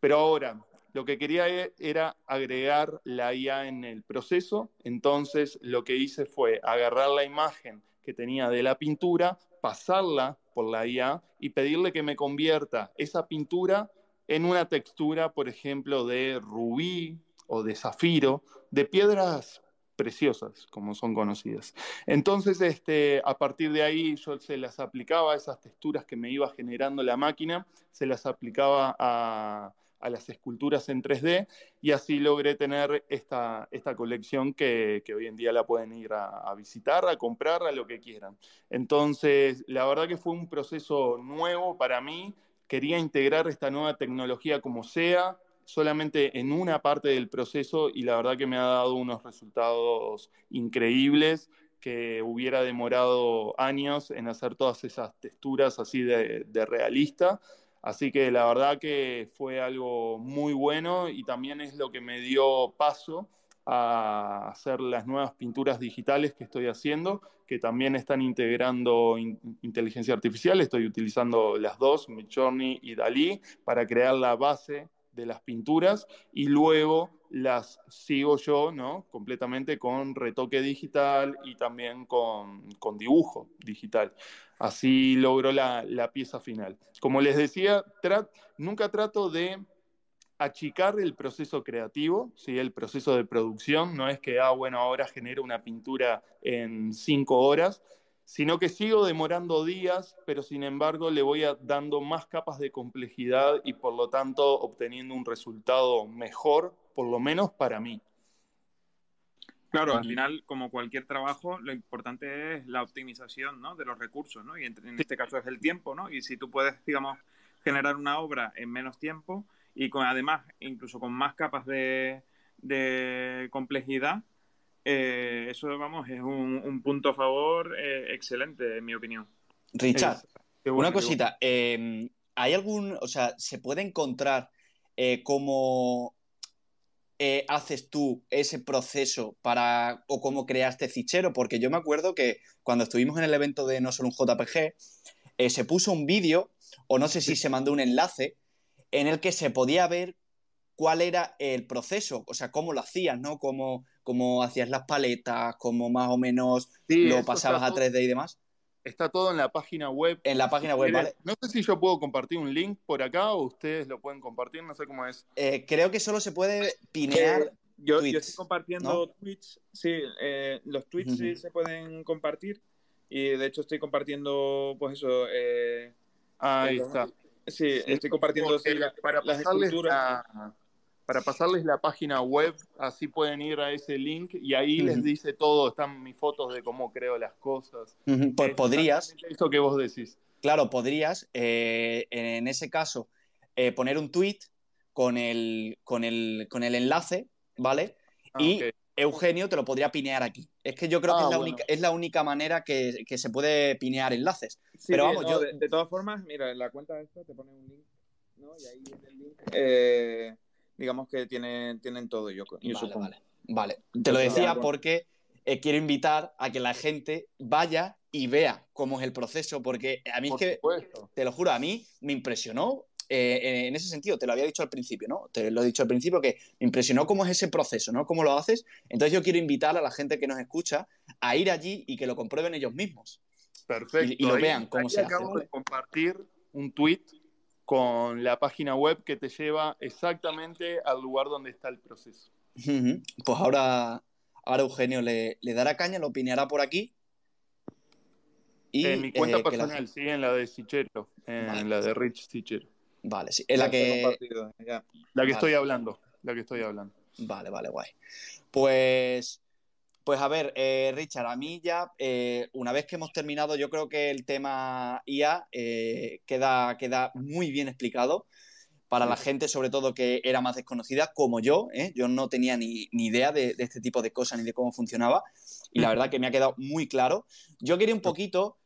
Pero ahora, lo que quería e, era agregar la IA en el proceso, entonces lo que hice fue agarrar la imagen que tenía de la pintura, pasarla por la IA y pedirle que me convierta esa pintura en una textura, por ejemplo, de rubí o de zafiro, de piedras preciosas, como son conocidas. Entonces, este, a partir de ahí yo se las aplicaba, esas texturas que me iba generando la máquina, se las aplicaba a, a las esculturas en 3D y así logré tener esta, esta colección que, hoy en día la pueden ir a, visitar, a comprar, a lo que quieran. Entonces, la verdad que fue un proceso nuevo para mí. Quería integrar esta nueva tecnología como sea, solamente en una parte del proceso y la verdad que me ha dado unos resultados increíbles que hubiera demorado años en hacer todas esas texturas así de, de realista. Así que la verdad que fue algo muy bueno y también es lo que me dio paso a hacer las nuevas pinturas digitales que estoy haciendo, que también están integrando inteligencia artificial. Estoy utilizando las dos, Midjourney y Dalí, para crear la base de las pinturas y luego las sigo yo, ¿no? Completamente con retoque digital y también con, con dibujo digital. Así logro la, la, pieza final. Como les decía, nunca trato de achicar el proceso creativo, ¿sí? el proceso de producción. No es que, ah, bueno, ahora genero una pintura en cinco horas, sino que sigo demorando días, pero sin embargo le voy dando más capas de complejidad y por lo tanto obteniendo un resultado mejor, por lo menos para mí. Claro, al final, como cualquier trabajo, lo importante es la optimización ¿no? de los recursos, ¿no? Y en, este caso es el tiempo, ¿no? Y si tú puedes, digamos, generar una obra en menos tiempo y con además, incluso con más capas de, de complejidad, eh, eso, vamos, es un, punto a favor eh, excelente, en mi opinión. Richard, una cosita. Em, ¿Hay algún, o sea, se puede encontrar eh, cómo haces tú ese proceso para, o cómo creaste fichero? Porque yo me acuerdo que cuando estuvimos en el evento de No Solo un JPG, se puso un vídeo, o no sé si se mandó un enlace, en el que se podía ver cuál era el proceso, o sea, cómo lo hacías, ¿no? Cómo, cómo hacías las paletas, cómo más o menos lo pasabas a 3D y demás. Está todo en la página web. En la página web, ¿vale? No sé si yo puedo compartir un link por acá o ustedes lo pueden compartir, no sé cómo es. Eh, creo que solo se puede pinear. Eh, yo, yo, estoy compartiendo tweets, sí, eh, los tweets sí se pueden compartir y de hecho estoy compartiendo, pues eso. Ahí está. Sí, estoy compartiendo para las esculturas para pasarles la página web, así pueden ir a ese link y ahí les dice todo, están mis fotos de cómo creo las cosas. Pues podrías. Eso que vos decís. Claro, podrías, eh, en ese caso, eh, poner un tweet con el, con el, con el enlace, ¿vale? Ah, y Eugenio te lo podría pinear aquí. Es que yo creo que es, ah, la única, es la única manera que, se puede pinear enlaces. Pero vamos, yo... De, todas formas, mira, en la cuenta de esto te pone un link, ¿no? Y ahí en el link... Digamos que tienen, tienen todo, yo, vale, Vale, vale. Te lo decía porque eh, quiero invitar a que la gente vaya y vea cómo es el proceso, porque a mí es que, te lo juro, a mí me impresionó eh, en ese sentido, te lo había dicho al principio, ¿no? Te lo he dicho al principio que me impresionó cómo es ese proceso, ¿no? Cómo lo haces. Entonces yo quiero invitar a la gente que nos escucha a ir allí y que lo comprueben ellos mismos. Perfecto. Y, lo vean cómo se hace. Acabo de compartir un tweet con la página web que te lleva exactamente al lugar donde está el proceso. Pues ahora, ahora Eugenio le, dará caña, lo opinará por aquí. Y, en mi cuenta eh, personal, sí, en la de Sichero, en la de Rich Sichero. Vale, sí, en la que... La que estoy hablando, la que estoy hablando. Vale, vale, guay. Pues pues a ver, eh, Richard, a mí ya, eh, una vez que hemos terminado, yo creo que el tema IA eh, queda, queda muy bien explicado para la gente, sobre todo que era más desconocida, como yo. Yo no tenía ni, idea de, este tipo de cosas ni de cómo funcionaba. Y la verdad que me ha quedado muy claro. Yo quería un poquito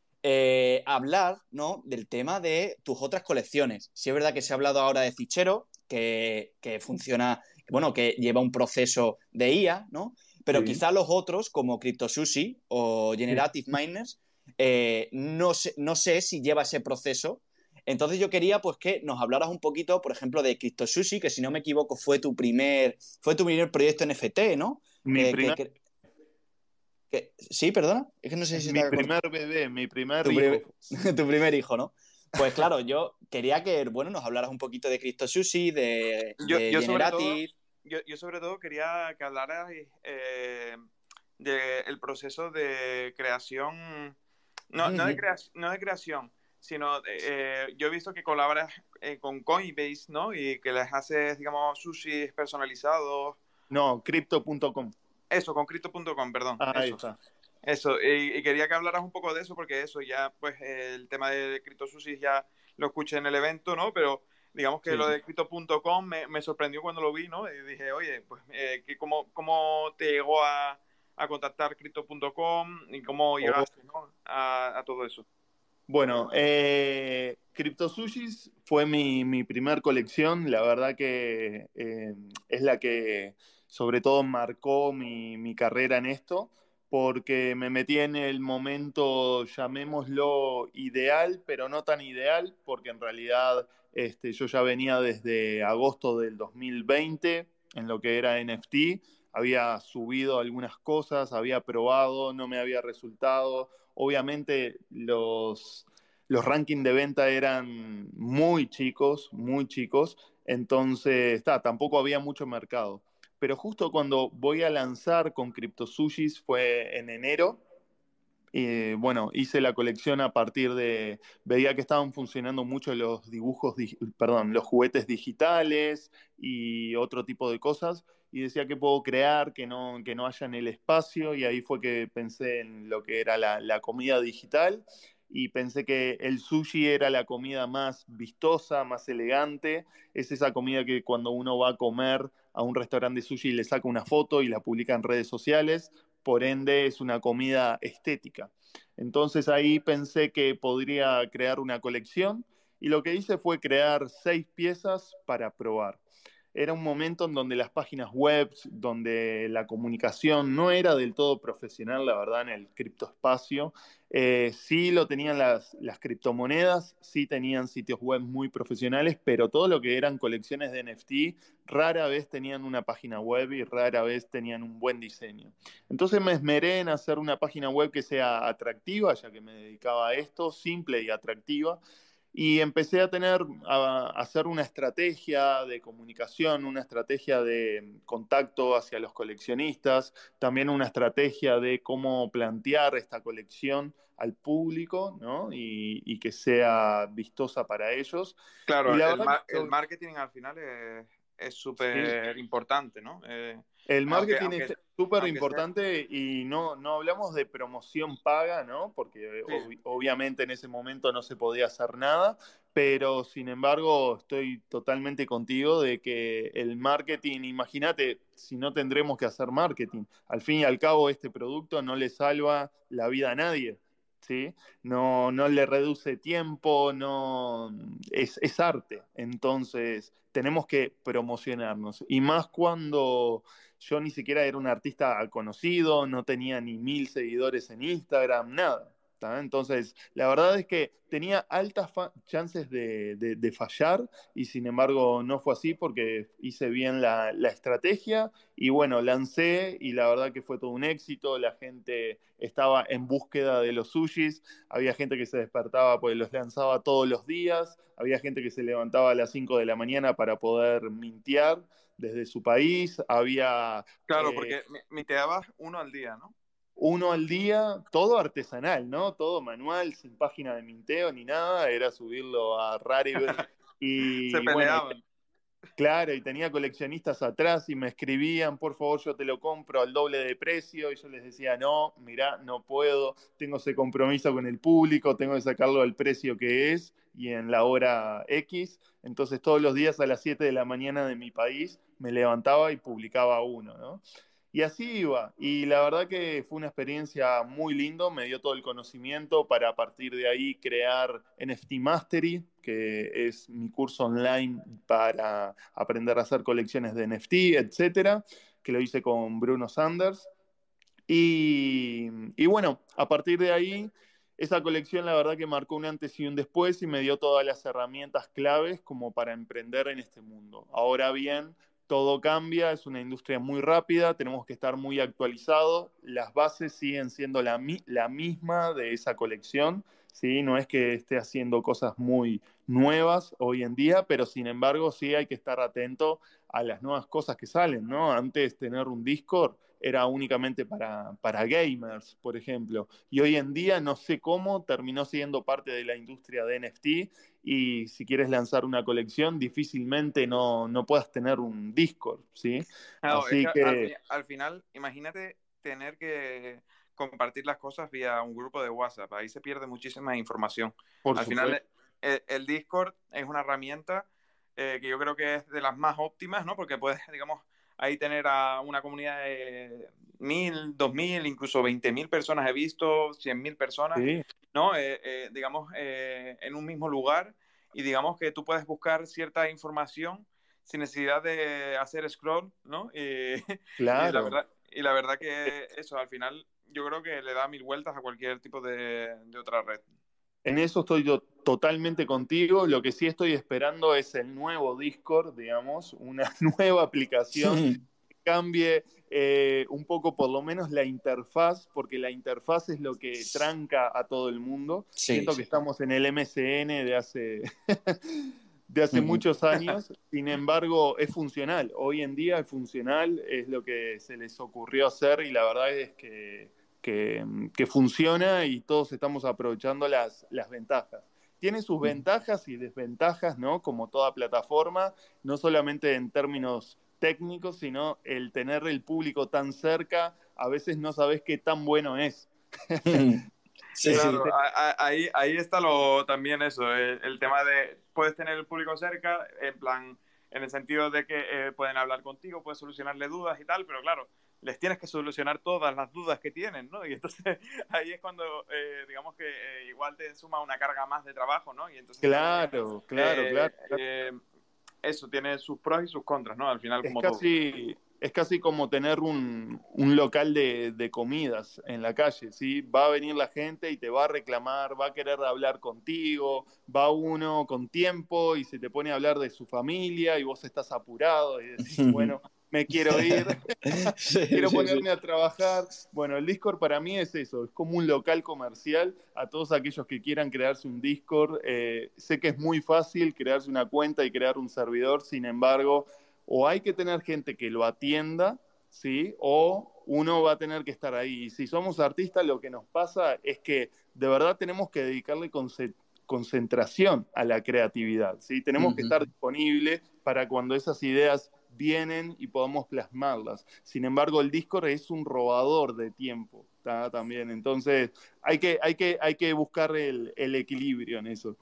hablar ¿no? del tema de tus otras colecciones. Si es verdad que se ha hablado ahora de fichero, que, que funciona, bueno, que lleva un proceso de IA, ¿no? Pero quizá los otros, como CryptoSushi o Generative Miners, eh, no, sé, no sé si lleva ese proceso. Entonces yo quería pues que nos hablaras un poquito, por ejemplo, de CryptoSushi, que si no me equivoco fue tu primer, fue tu primer proyecto NFT, ¿no? Mi eh, primer... Sí, perdona. Es que no sé si mi primer bebé, mi primer tu hijo. tu primer hijo, ¿no? Pues claro, yo quería que, bueno, nos hablaras un poquito de CryptoSushi, de, de Generative yo, sobre todo quería que hablaras eh, del proceso de creación, no, no, de, no de creación, sino eh, yo he visto que colaboras eh, con Coinbase, ¿no? Y que les haces, digamos, sushi personalizados. No, crypto.com. Eso, con crypto.com, perdón. Ah, ahí eso. está. Eso, y, quería que hablaras un poco de eso, porque eso ya, pues, el tema de Crypto Sushi ya lo escuché en el evento, ¿no? Pero digamos que lo de crypto.com me, me, sorprendió cuando lo vi, ¿no? Y dije, oye, pues, eh, ¿cómo, ¿cómo, te llegó a, a contactar crypto.com y cómo oh. llegaste a, todo eso? Bueno, eh, Sushis fue mi, mi, primer colección, la verdad que eh, es la que sobre todo marcó mi, mi, carrera en esto, porque me metí en el momento, llamémoslo ideal, pero no tan ideal, porque en realidad este, yo ya venía desde agosto del 2020 en lo que era NFT, había subido algunas cosas, había probado, no me había resultado. Obviamente los, los rankings de venta eran muy chicos, muy chicos, entonces está, tampoco había mucho mercado. Pero justo cuando voy a lanzar con CryptoSushis fue en enero, y bueno, hice la colección a partir de, veía que estaban funcionando mucho los dibujos, perdón, los juguetes digitales y otro tipo de cosas, y decía que puedo crear, que no, que no haya en el espacio, y ahí fue que pensé en lo que era la, la comida digital, y pensé que el sushi era la comida más vistosa, más elegante, es esa comida que cuando uno va a comer a un restaurante de sushi le saca una foto y la publica en redes sociales, por ende es una comida estética. Entonces ahí pensé que podría crear una colección y lo que hice fue crear seis piezas para probar era un momento en donde las páginas web, donde la comunicación no era del todo profesional, la verdad, en el criptoespacio. Eh, sí lo tenían las, las criptomonedas, sí tenían sitios web muy profesionales, pero todo lo que eran colecciones de NFT rara vez tenían una página web y rara vez tenían un buen diseño. Entonces me esmeré en hacer una página web que sea atractiva, ya que me dedicaba a esto, simple y atractiva y empecé a tener, a, hacer una estrategia de comunicación, una estrategia de contacto hacia los coleccionistas, también una estrategia de cómo plantear esta colección al público, ¿no? Y, que sea vistosa para ellos. Claro, el, marketing al final es súper importante, ¿no? Eh, el marketing es súper importante y no, no hablamos de promoción paga, ¿no? Porque obviamente en ese momento no se podía hacer nada, pero sin embargo estoy totalmente contigo de que el marketing, imagínate si no tendremos que hacer marketing. Al fin y al cabo este producto no le salva la vida a nadie. ¿Sí? No, no le reduce tiempo, no es, es arte. Entonces, tenemos que promocionarnos. Y más cuando yo ni siquiera era un artista conocido, no tenía ni mil seguidores en Instagram, nada. Entonces, la verdad es que tenía altas chances de, fallar y sin embargo no fue así porque hice bien la, estrategia y bueno, lancé y la verdad que fue todo un éxito, la gente estaba en búsqueda de los sushis, había gente que se despertaba pues los lanzaba todos los días, había gente que se levantaba a las 5 de la mañana para poder mintear desde su país, había... Claro, eh, porque minteabas uno al día, ¿no? Uno al día, todo artesanal, ¿no? Todo manual, sin página de minteo ni nada, era subirlo a Rarible y Se peleaban. claro, y tenía coleccionistas atrás y me escribían, por favor, yo te lo compro al doble de precio, y yo les decía, no, mirá, no puedo, tengo ese compromiso con el público, tengo que sacarlo al precio que es y en la hora X, entonces todos los días a las 7 de la mañana de mi país me levantaba y publicaba uno, ¿no? Y así iba. Y la verdad que fue una experiencia muy lindo, me dio todo el conocimiento para a partir de ahí crear NFT Mastery, que es mi curso online para aprender a hacer colecciones de NFT, etcétera, que lo hice con Bruno Sanders. Y, y bueno, a partir de ahí, esa colección la verdad que marcó un antes y un después y me dio todas las herramientas claves como para emprender en este mundo. Ahora bien, todo cambia, es una industria muy rápida, tenemos que estar muy actualizados, las bases siguen siendo la, misma de esa colección, ¿sí? no es que esté haciendo cosas muy nuevas hoy en día, pero sin embargo sí hay que estar atento a las nuevas cosas que salen, ¿no? Antes tener un Discord era únicamente para, para gamers, por ejemplo, y hoy en día no sé cómo terminó siendo parte de la industria de NFT y si quieres lanzar una colección difícilmente no, no puedas tener un Discord, ¿sí? Así que, Al, final, imagínate tener que compartir las cosas vía un grupo de WhatsApp, ahí se pierde muchísima información. al final, el, Discord es una herramienta eh, que yo creo que es de las más óptimas, ¿no? Porque puedes, digamos, ahí tener a una comunidad de mil, dos mil, incluso veinte mil personas he visto, cien mil personas, ¿no? Eh, eh, digamos, eh, en un mismo lugar y digamos que tú puedes buscar cierta información sin necesidad de hacer scroll, ¿no? Y, claro. y, la, verdad, y la verdad que eso, al final, yo creo que le da mil vueltas a cualquier tipo de, de otra red. En eso estoy yo totalmente contigo. Lo que sí estoy esperando es el nuevo Discord, digamos, una nueva aplicación que cambie eh, un poco por lo menos la interfaz, porque la interfaz es lo que tranca a todo el mundo. Siento que estamos en el MCN de hace, de hace muchos años, sin embargo es funcional. Hoy en día es funcional, es lo que se les ocurrió hacer y la verdad es que, que, funciona y todos estamos aprovechando las, las ventajas tiene sus ventajas y desventajas, ¿no? Como toda plataforma, no solamente en términos técnico, sino el tener el público tan cerca, a veces no sabes qué tan bueno es. Sí, claro, Ahí, ahí está lo, también eso, el, tema de puedes tener el público cerca, en plan, en el sentido de que eh, pueden hablar contigo, puedes solucionarle dudas y tal, pero claro, les tienes que solucionar todas las dudas que tienen, ¿no? Y entonces ahí es cuando, eh, digamos que eh, igual te suma una carga más de trabajo, ¿no? Y entonces, claro, claro, claro eso tiene sus pros y sus contras, ¿no? Al final, como es casi, Es casi como tener un, local de, comidas en la calle, ¿sí? Va a venir la gente y te va a reclamar, va a querer hablar contigo, va uno con tiempo y se te pone a hablar de su familia y vos estás apurado y decís, bueno, me quiero ir, quiero ponerme a trabajar. Bueno, el Discord para mí es eso, es como un local comercial a todos aquellos que quieran crearse un Discord. Eh, sé que es muy fácil crearse una cuenta y crear un servidor, sin embargo, o hay que tener gente que lo atienda, ¿sí? O uno va a tener que estar ahí. Y si somos artistas, lo que nos pasa es que de verdad tenemos que dedicarle concentración a la creatividad, ¿sí? Tenemos que estar disponibles para cuando esas ideas vienen y podamos plasmarlas. Sin embargo, el Discord es un robador de tiempo también. Entonces, hay que, hay que, hay que buscar el, equilibrio en eso.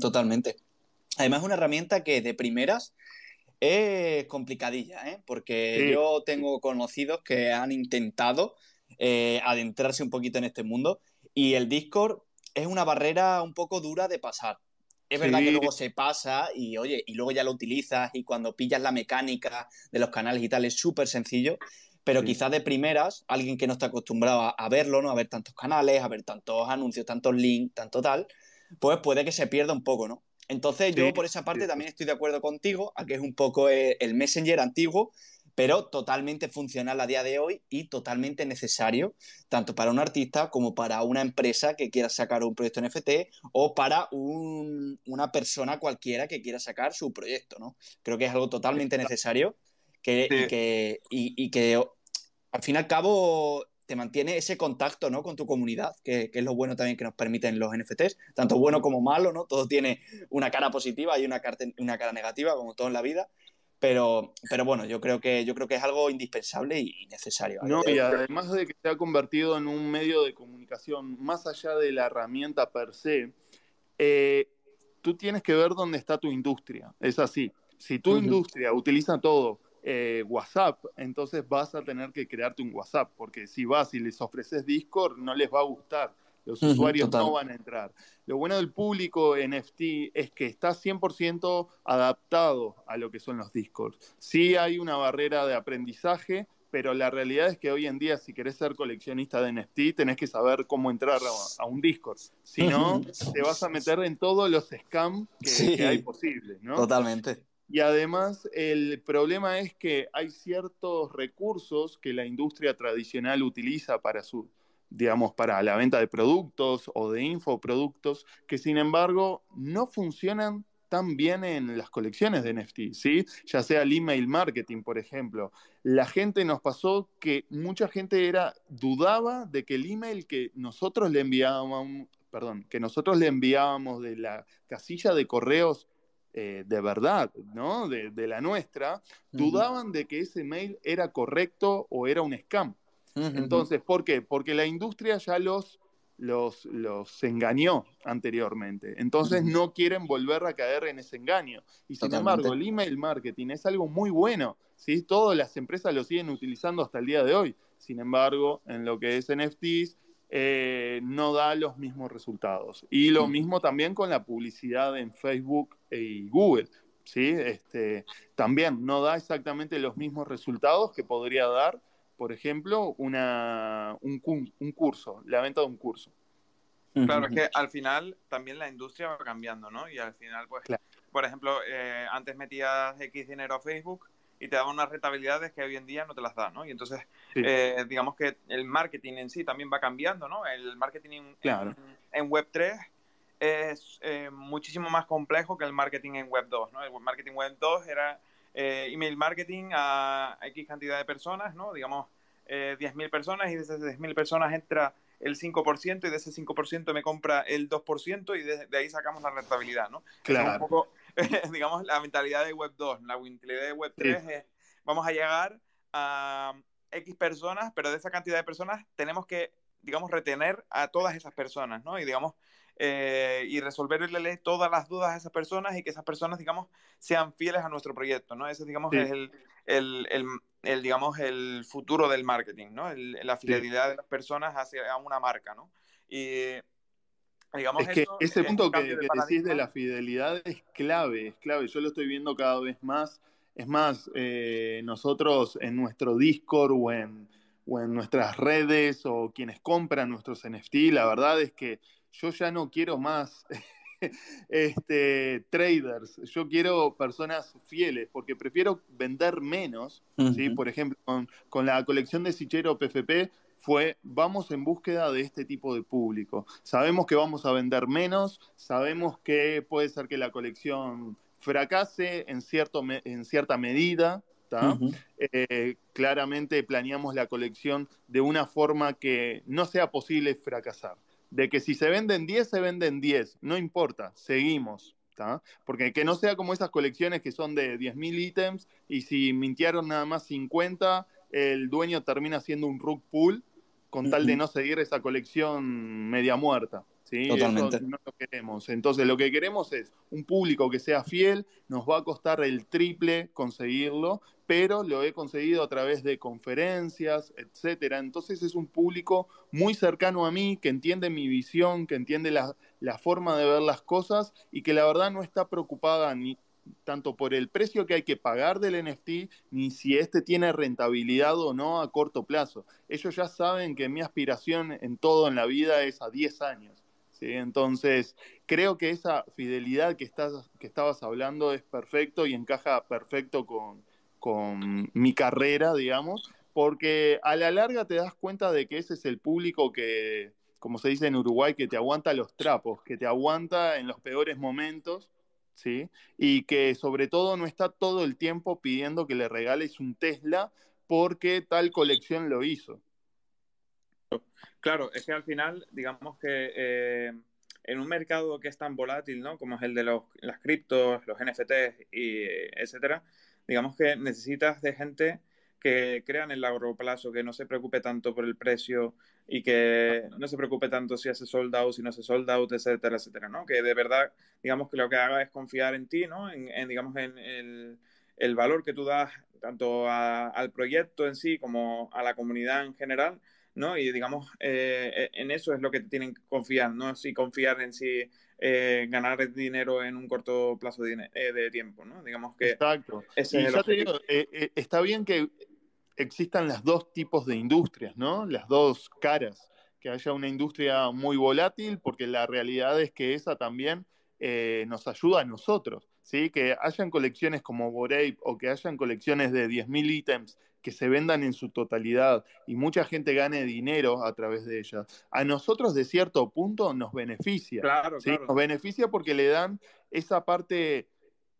totalmente. Además, es una herramienta que de primeras es complicadilla, ¿eh? porque yo tengo conocidos que han intentado eh, adentrarse un poquito en este mundo y el Discord es una barrera un poco dura de pasar. Es verdad que luego se pasa y oye, y luego ya lo utilizas y cuando pillas la mecánica de los canales y tal es súper sencillo, pero quizás de primeras, alguien que no está acostumbrado a, verlo, ¿no? A ver tantos canales, a ver tantos anuncios, tantos links, tanto tal, pues puede que se pierda un poco, ¿no? Entonces yo por esa parte también estoy de acuerdo contigo, a que es un poco el Messenger antiguo, pero totalmente funcional a día de hoy y totalmente necesario, tanto para un artista como para una empresa que quiera sacar un proyecto NFT o para una persona cualquiera que quiera sacar su proyecto, ¿no? Creo que es algo totalmente necesario que, y, que, y, que al fin y al cabo te mantiene ese contacto ¿no? con tu comunidad, que, que, es lo bueno también que nos permiten los NFTs, tanto bueno como malo, ¿no? Todo tiene una cara positiva y una, una cara negativa, como todo en la vida, pero, pero bueno, yo creo, que, yo creo que es algo indispensable y necesario. No, y además de que se ha convertido en un medio de comunicación, más allá de la herramienta per se, eh, tú tienes que ver dónde está tu industria. Es así. Si tu industria utiliza todo eh, WhatsApp, entonces vas a tener que crearte un WhatsApp, porque si vas y les ofreces Discord, no les va a gustar. Los usuarios no van a entrar. Lo bueno del público NFT es que está 100% adaptado a lo que son los Discords. Sí hay una barrera de aprendizaje, pero la realidad es que hoy en día si querés ser coleccionista de NFT tenés que saber cómo entrar a, un Discord. Si no, te vas a meter en todos los scams que, hay posibles. ¿no? Totalmente. Y además el problema es que hay ciertos recursos que la industria tradicional utiliza para su digamos, para la venta de productos o de infoproductos, que sin embargo no funcionan tan bien en las colecciones de NFT, ¿sí? Ya sea el email marketing, por ejemplo. La gente nos pasó que mucha gente era, dudaba de que el email que nosotros le enviábamos, perdón, que nosotros le enviábamos de la casilla de correos eh, de verdad, ¿no? De, la nuestra, dudaban de que ese mail era correcto o era un scam. Entonces, ¿por qué? Porque la industria ya los los, los engañó anteriormente. Entonces no quieren volver a caer en ese engaño. Y sin embargo, el email marketing es algo muy bueno. ¿sí? Todas las empresas lo siguen utilizando hasta el día de hoy. Sin embargo, en lo que es NFTs, eh, no da los mismos resultados. Y lo mismo también con la publicidad en Facebook y Google. ¿sí? Este, también no da exactamente los mismos resultados que podría dar por ejemplo, una, un, un curso, la venta de un curso. Claro, es que al final también la industria va cambiando, ¿no? Y al final, pues, por ejemplo, eh, antes metías X dinero a Facebook y te daban unas rentabilidades que hoy en día no te las da, ¿no? Y entonces, eh, digamos que el marketing en sí también va cambiando, ¿no? El marketing en, Web3 es eh, muchísimo más complejo que el marketing en Web 2, ¿no? El marketing Web 2 era eh, email marketing a X cantidad de personas, ¿no? Digamos, eh, 10.000 personas y de esas 10.000 personas entra el 5% y de ese 5% me compra el 2% y de, ahí sacamos la rentabilidad, ¿no? Claro. un poco, digamos, la mentalidad de Web 2. La mentalidad de Web 3 es, vamos a llegar a X personas, pero de esa cantidad de personas tenemos que, digamos, retener a todas esas personas, ¿no? Y, digamos, eh, y resolverle todas las dudas a esas personas y que esas personas, digamos, sean fieles a nuestro proyecto, ¿no? Ese, digamos, es el, el, el, digamos, el futuro del marketing, ¿no? la fidelidad de las personas hacia una marca, ¿no? Y, digamos, es que ese punto que, decís de la fidelidad es clave, es clave. Yo lo estoy viendo cada vez más. Es más, eh, nosotros en nuestro Discord o en, o en nuestras redes o quienes compran nuestros NFT, la verdad es que yo ya no quiero más este, traders, yo quiero personas fieles, porque prefiero vender menos, ¿sí? Por ejemplo, con, la colección de Sichero PFP fue, vamos en búsqueda de este tipo de público. Sabemos que vamos a vender menos, sabemos que puede ser que la colección fracase en, cierto, en cierta medida, eh, claramente planeamos la colección de una forma que no sea posible fracasar de que si se venden 10, se venden 10, no importa, seguimos. Porque que no sea como esas colecciones que son de 10.000 ítems y si mintieron nada más 50, el dueño termina siendo un rug pool con tal de no seguir esa colección media muerta. ¿Sí? Totalmente. no lo queremos. Entonces, lo que queremos es un público que sea fiel, nos va a costar el triple conseguirlo, pero lo he conseguido a través de conferencias, etcétera. Entonces, es un público muy cercano a mí, que entiende mi visión, que entiende la, la forma de ver las cosas y que la verdad no está preocupada ni tanto por el precio que hay que pagar del NFT, ni si este tiene rentabilidad o no a corto plazo. Ellos ya saben que mi aspiración en todo en la vida es a 10 años. Entonces, creo que esa fidelidad que, estás, que estabas hablando es perfecto y encaja perfecto con, con mi carrera, digamos, porque a la larga te das cuenta de que ese es el público que, como se dice en Uruguay, que te aguanta los trapos, que te aguanta en los peores momentos, ¿sí? Y que sobre todo no está todo el tiempo pidiendo que le regales un Tesla porque tal colección lo hizo. Claro, es que al final, digamos que eh, en un mercado que es tan volátil, ¿no? Como es el de los, las criptos, los NFTs y etcétera, digamos que necesitas de gente que crea en el largo plazo, que no se preocupe tanto por el precio y que no se preocupe tanto si hace sold out, si no hace sold out, etcétera, etcétera, ¿no? Que de verdad, digamos que lo que haga es confiar en ti, ¿no? En, digamos, en el, valor que tú das tanto al proyecto en sí como a la comunidad en general ¿no? Y digamos, eh, eh, en eso es lo que tienen que confiar, no si confiar en si eh, ganar dinero en un corto plazo de, tiempo, ¿no? Digamos que... Exacto. está bien que existan las dos tipos de industrias, ¿no? Las dos caras, que haya una industria muy volátil, porque la realidad es que esa también nos ayuda a nosotros. ¿Sí? que hayan colecciones como Borape o que hayan colecciones de 10.000 ítems que se vendan en su totalidad y mucha gente gane dinero a través de ellas, a nosotros de cierto punto nos beneficia. Claro, Nos beneficia porque le dan esa parte,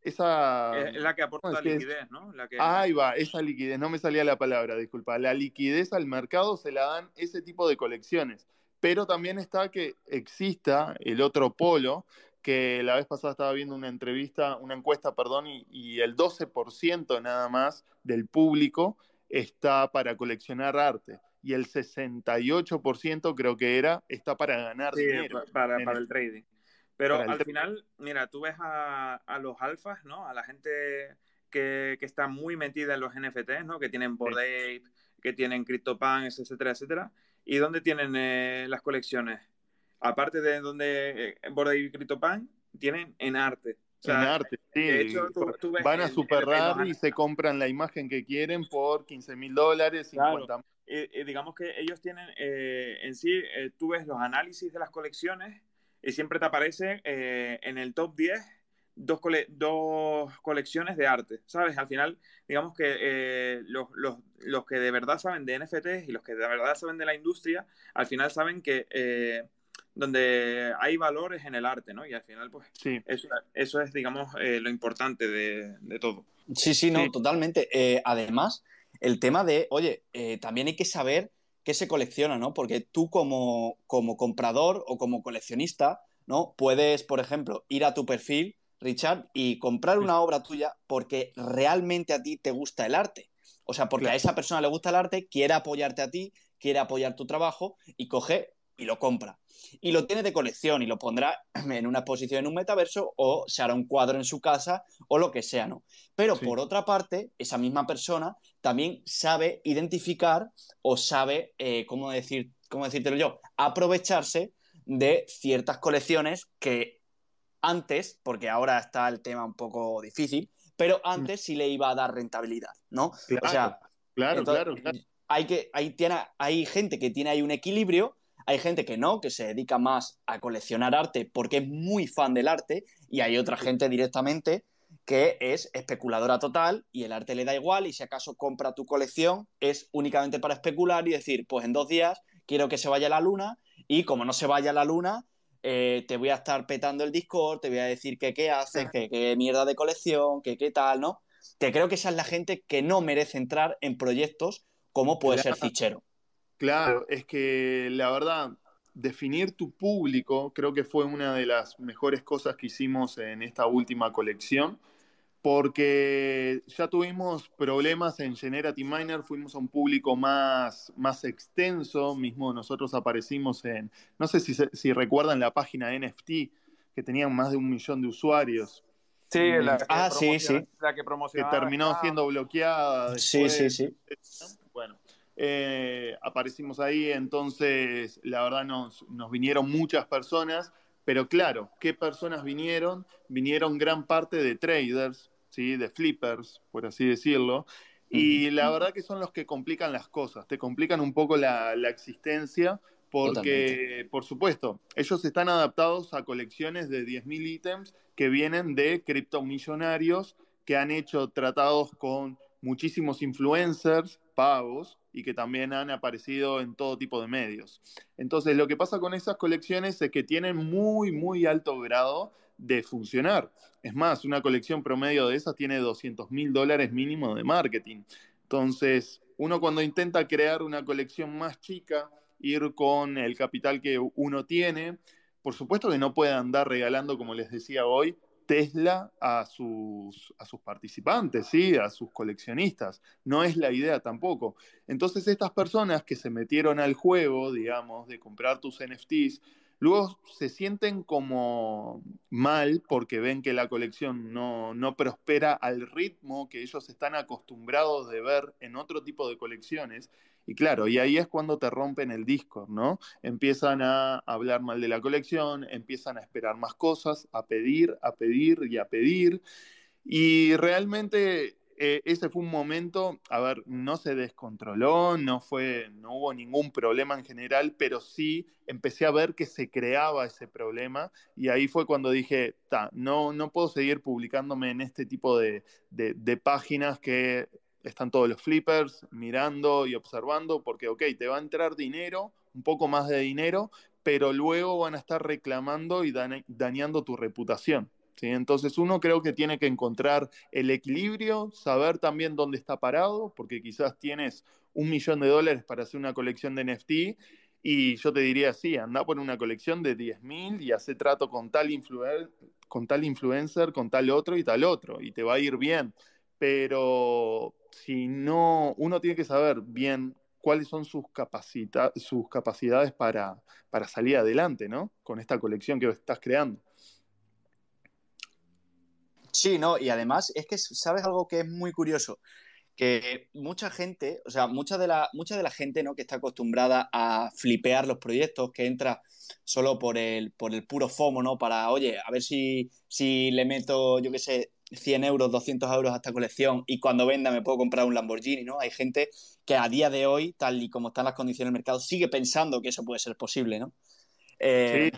esa... Es la que aporta la liquidez, ¿no? La que... Ahí va, esa liquidez, no me salía la palabra, disculpa. La liquidez al mercado se la dan ese tipo de colecciones. Pero también está que exista el otro polo, que la vez pasada estaba viendo una entrevista, una encuesta, perdón, y, y el 12% nada más del público está para coleccionar arte. y el 68% creo que era, está para ganar dinero. Para, para el trading. Pero al final, mira, tú ves a, los alfas, ¿no? A la gente que, está muy metida en los NFTs, ¿no? Que tienen Bored Ape, que tienen CryptoPunks, etcétera, etcétera. ¿Y dónde tienen eh, las colecciones? Aparte de donde eh, Bored Ape y CryptoPunk, tienen en arte. En arte, sí. Van a Super y se compran la imagen que quieren por 15 mil dólares, 50 digamos que ellos tienen eh, en sí, tú ves los análisis de las colecciones y siempre te aparece eh, en el top 10 dos, dos colecciones de arte, ¿sabes? Al final, digamos que eh, los, que de verdad saben de NFTs y los que de verdad saben de la industria, al final saben que eh, donde hay valores en el arte, ¿no? Y al final, pues, sí. eso, es, digamos, lo importante de, todo. Sí, sí, no, totalmente. además, el tema de, oye, también hay que saber qué se colecciona, ¿no? Porque tú como, como comprador o como coleccionista, ¿no? Puedes, por ejemplo, ir a tu perfil, Richard, y comprar una obra tuya porque realmente a ti te gusta el arte. O sea, porque a esa persona le gusta el arte, quiere apoyarte a ti, quiere apoyar tu trabajo y coge y lo compra. Y lo tiene de colección y lo pondrá en una exposición en un metaverso o se hará un cuadro en su casa o lo que sea, ¿no? Pero por otra parte, esa misma persona también sabe identificar o sabe, eh, ¿cómo, decir, cómo decírtelo yo? Aprovecharse de ciertas colecciones que antes, porque ahora está el tema un poco difícil, pero antes sí le iba a dar rentabilidad, ¿no? Claro, o sea, claro, claro, Hay, que, hay, tiene, hay gente que tiene ahí un equilibrio hay gente que no, que se dedica más a coleccionar arte porque es muy fan del arte y hay otra gente directamente que es especuladora total y el arte le da igual y si acaso compra tu colección es únicamente para especular y decir, pues en dos días quiero que se vaya la luna y como no se vaya la luna, eh, te voy a estar petando el Discord, te voy a decir que qué haces, que qué mierda de colección, que qué tal, ¿no? Te creo que esa es la gente que no merece entrar en proyectos como puede ser Fichero. Claro, es que la verdad, definir tu público creo que fue una de las mejores cosas que hicimos en esta última colección, porque ya tuvimos problemas en Generative Miner, fuimos a un público más, más extenso, mismo nosotros aparecimos en, no sé si, si recuerdan la página NFT, que tenían más de un millón de usuarios. Sí, la que, ah, sí, sí. La que, que terminó siendo bloqueada. sí, sí, sí. Bueno, eh, aparecimos ahí, entonces la verdad nos, vinieron muchas personas, pero claro, ¿qué personas vinieron? Vinieron gran parte de traders, ¿sí? de flippers, por así decirlo, y la verdad que son los que complican las cosas, te complican un poco la, existencia, porque, por supuesto, ellos están adaptados a colecciones de 10.000 ítems que vienen de criptomillonarios que han hecho tratados con muchísimos influencers pagos y que también han aparecido en todo tipo de medios. Entonces, lo que pasa con esas colecciones es que tienen muy, muy alto grado de funcionar. Es más, una colección promedio de esas tiene 200 mil dólares mínimo de marketing. Entonces, uno cuando intenta crear una colección más chica, ir con el capital que uno tiene, por supuesto que no puede andar regalando, como les decía hoy, Tesla a sus, a sus participantes, ¿sí? a sus coleccionistas. No es la idea tampoco. Entonces estas personas que se metieron al juego, digamos, de comprar tus NFTs, luego se sienten como mal porque ven que la colección no, no prospera al ritmo que ellos están acostumbrados de ver en otro tipo de colecciones y claro, y ahí es cuando te rompen el Discord, ¿no? Empiezan a hablar mal de la colección, empiezan a esperar más cosas, a pedir, a pedir y a pedir. Y realmente eh, ese fue un momento, a ver, no se descontroló, no fue, no hubo ningún problema en general, pero sí empecé a ver que se creaba ese problema y ahí fue cuando dije, no, no puedo seguir publicándome en este tipo de, de páginas que están todos los flippers mirando y observando porque, ok, te va a entrar dinero, un poco más de dinero, pero luego van a estar reclamando y dañando tu reputación. ¿Sí? Entonces uno creo que tiene que encontrar el equilibrio, saber también dónde está parado, porque quizás tienes un millón de dólares para hacer una colección de NFT y yo te diría, sí, anda por una colección de 10.000 y hace trato con tal, con tal influencer, con tal otro y tal otro, y te va a ir bien. Pero si no, uno tiene que saber bien cuáles son sus, sus capacidades para, para salir adelante, ¿no? Con esta colección que estás creando. Sí, no, y además es que sabes algo que es muy curioso, que mucha gente, o sea, mucha de la, mucha de la gente ¿no? que está acostumbrada a flipear los proyectos, que entra solo por el, por el puro FOMO, ¿no? Para, oye, a ver si, si le meto, yo qué sé, 100 euros, 200 euros a esta colección y cuando venda me puedo comprar un Lamborghini, ¿no? Hay gente que a día de hoy, tal y como están las condiciones del mercado, sigue pensando que eso puede ser posible, ¿no? Eh,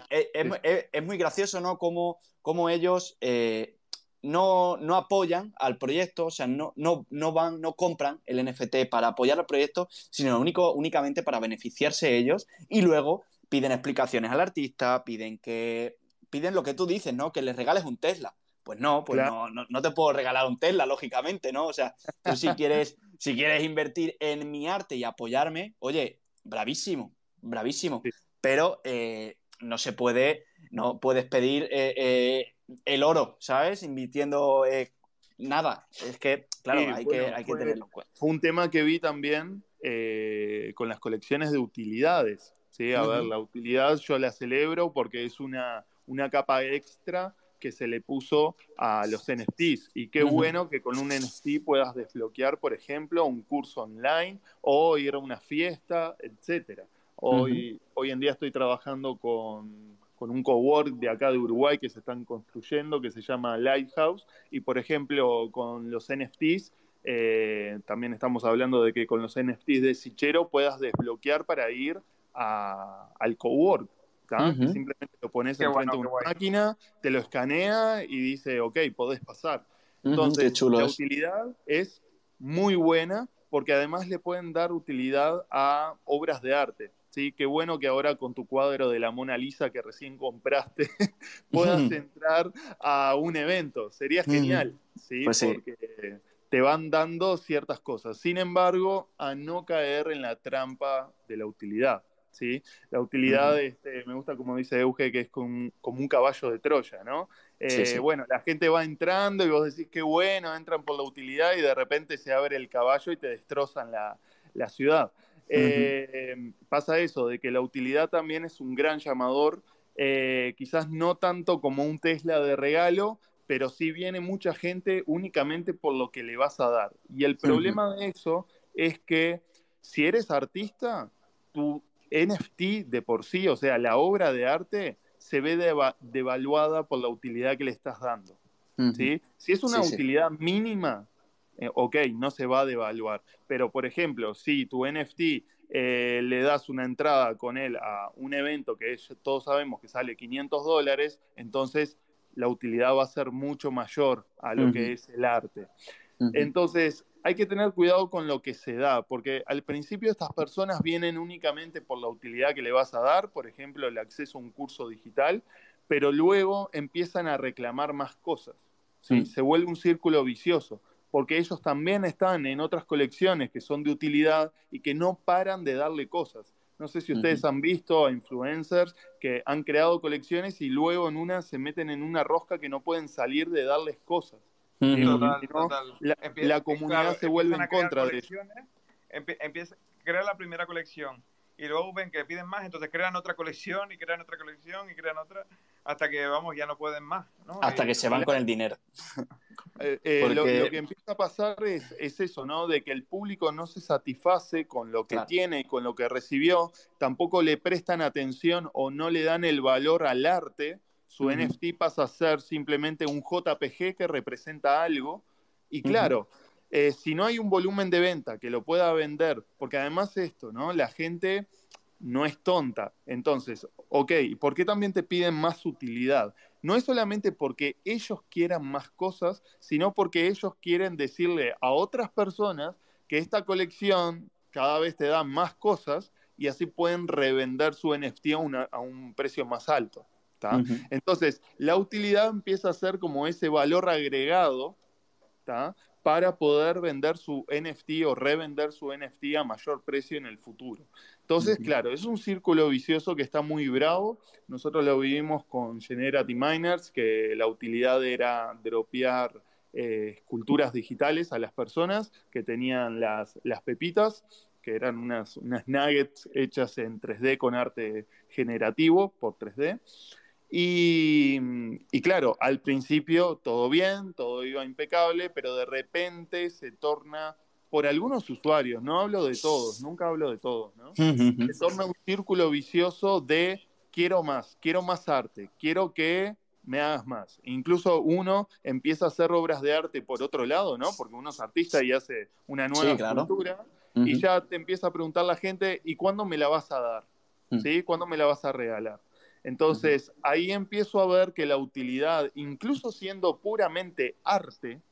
es, muy gracioso, ¿no? Como, como ellos eh, no, no, apoyan al proyecto, o sea, no, no, no, van, no compran el NFT para apoyar al proyecto, sino único, únicamente para beneficiarse ellos y luego piden explicaciones al artista, piden que piden lo que tú dices, ¿no? Que les regales un Tesla. Pues no, pues no, no, te puedo regalar un Tesla, lógicamente, ¿no? O sea, tú si quieres, si quieres invertir en mi arte y apoyarme, oye, bravísimo, bravísimo. Pero eh, no se puede, no puedes pedir eh, eh, el oro, ¿sabes? Invirtiendo eh, nada. Es que, claro, hay, que, hay que tenerlo en cuenta. Fue un tema que vi también eh, con las colecciones de utilidades. ¿sí? A ver, la utilidad yo la celebro porque es una, una capa extra que se le puso a los NFTs. Y qué bueno que con un NFT puedas desbloquear, por ejemplo, un curso online o ir a una fiesta, etc. Hoy, hoy en día estoy trabajando con con un cowork de acá de Uruguay que se están construyendo, que se llama Lighthouse, y por ejemplo con los NFTs, eh, también estamos hablando de que con los NFTs de Sichero puedas desbloquear para ir al cowork. simplemente lo pones enfrente de una máquina, te lo escanea y dice, ok, podés pasar. Entonces, la utilidad es muy buena porque además le pueden dar utilidad a obras de arte. ¿Sí? Qué bueno que ahora con tu cuadro de la Mona Lisa que recién compraste puedas entrar a un evento. Sería genial, ¿sí? Pues Porque te van dando ciertas cosas. Sin embargo, a no caer en la trampa de la utilidad. ¿sí? La utilidad, este, me gusta como dice Euge, que es como, un caballo de Troya, ¿no? Eh, bueno, la gente va entrando y vos decís que bueno, entran por la utilidad y de repente se abre el caballo y te destrozan la ciudad. Eh, pasa eso, de que la utilidad también es un gran llamador, eh, quizás no tanto como un Tesla de regalo, pero sí viene mucha gente únicamente por lo que le vas a dar. Y el problema de eso es que si eres artista, tu NFT de por sí, o sea, la obra de arte, se ve devaluada por la utilidad que le estás dando. ¿sí? Si es una utilidad mínima, eh, ok, no se va a devaluar. Pero, por ejemplo, si tu NFT eh, le das una entrada con él a un evento que todos sabemos que sale 500 dólares, entonces la utilidad va a ser mucho mayor a lo que es el arte. Entonces, hay que tener cuidado con lo que se da, porque al principio estas personas vienen únicamente por la utilidad que le vas a dar, por ejemplo, el acceso a un curso digital, pero luego empiezan a reclamar más cosas. ¿sí? Se vuelve un círculo vicioso porque ellos también están en otras colecciones que son de utilidad y que no paran de darle cosas. No sé si ustedes han visto a influencers que han creado colecciones y luego en una se meten en una rosca que no pueden salir de darles cosas. La, comunidad se vuelve en contra de eso. Empieza, crear la primera colección y luego ven que piden más, entonces crean otra colección y crean otra colección y crean otra, hasta que, vamos, ya no pueden más. Hasta que se van con el dinero. Eh, eh, lo, que empieza a pasar es, eso, ¿no? De que el público no se satisface con lo que tiene y con lo que recibió, tampoco le prestan atención o no le dan el valor al arte, su NFT pasa a ser simplemente un JPG que representa algo, y claro, eh, si no hay un volumen de venta que lo pueda vender, porque además esto, ¿no? La gente no es tonta. Entonces, ok, ¿por qué también te piden más utilidad? No es solamente porque ellos quieran más cosas, sino porque ellos quieren decirle a otras personas que esta colección cada vez te da más cosas y así pueden revender su NFT a, un precio más alto. Entonces, la utilidad empieza a ser como ese valor agregado para poder vender su NFT o revender su NFT a mayor precio en el futuro. Entonces, claro, es un círculo vicioso que está muy bravo. Nosotros lo vivimos con Generati Miners, que la utilidad era dropear eh, esculturas digitales a las personas que tenían las, las pepitas que eran unas, unas nuggets hechas en 3D con arte generativo por 3D. Y, y, claro, al principio todo bien, todo iba impecable, pero de repente se torna, por algunos usuarios, no hablo de todos, nunca hablo de todos, ¿no? se torna un círculo vicioso de quiero más, quiero más arte, quiero que me hagas más. Incluso uno empieza a hacer obras de arte por otro lado, ¿no? Porque uno es artista y hace una nueva cultura y ya te empieza a preguntar la gente, ¿y cuándo me la vas a dar? ¿Sí? ¿Cuándo me la vas a regalar? Entonces, ahí empiezo a ver que la utilidad, incluso siendo puramente arte,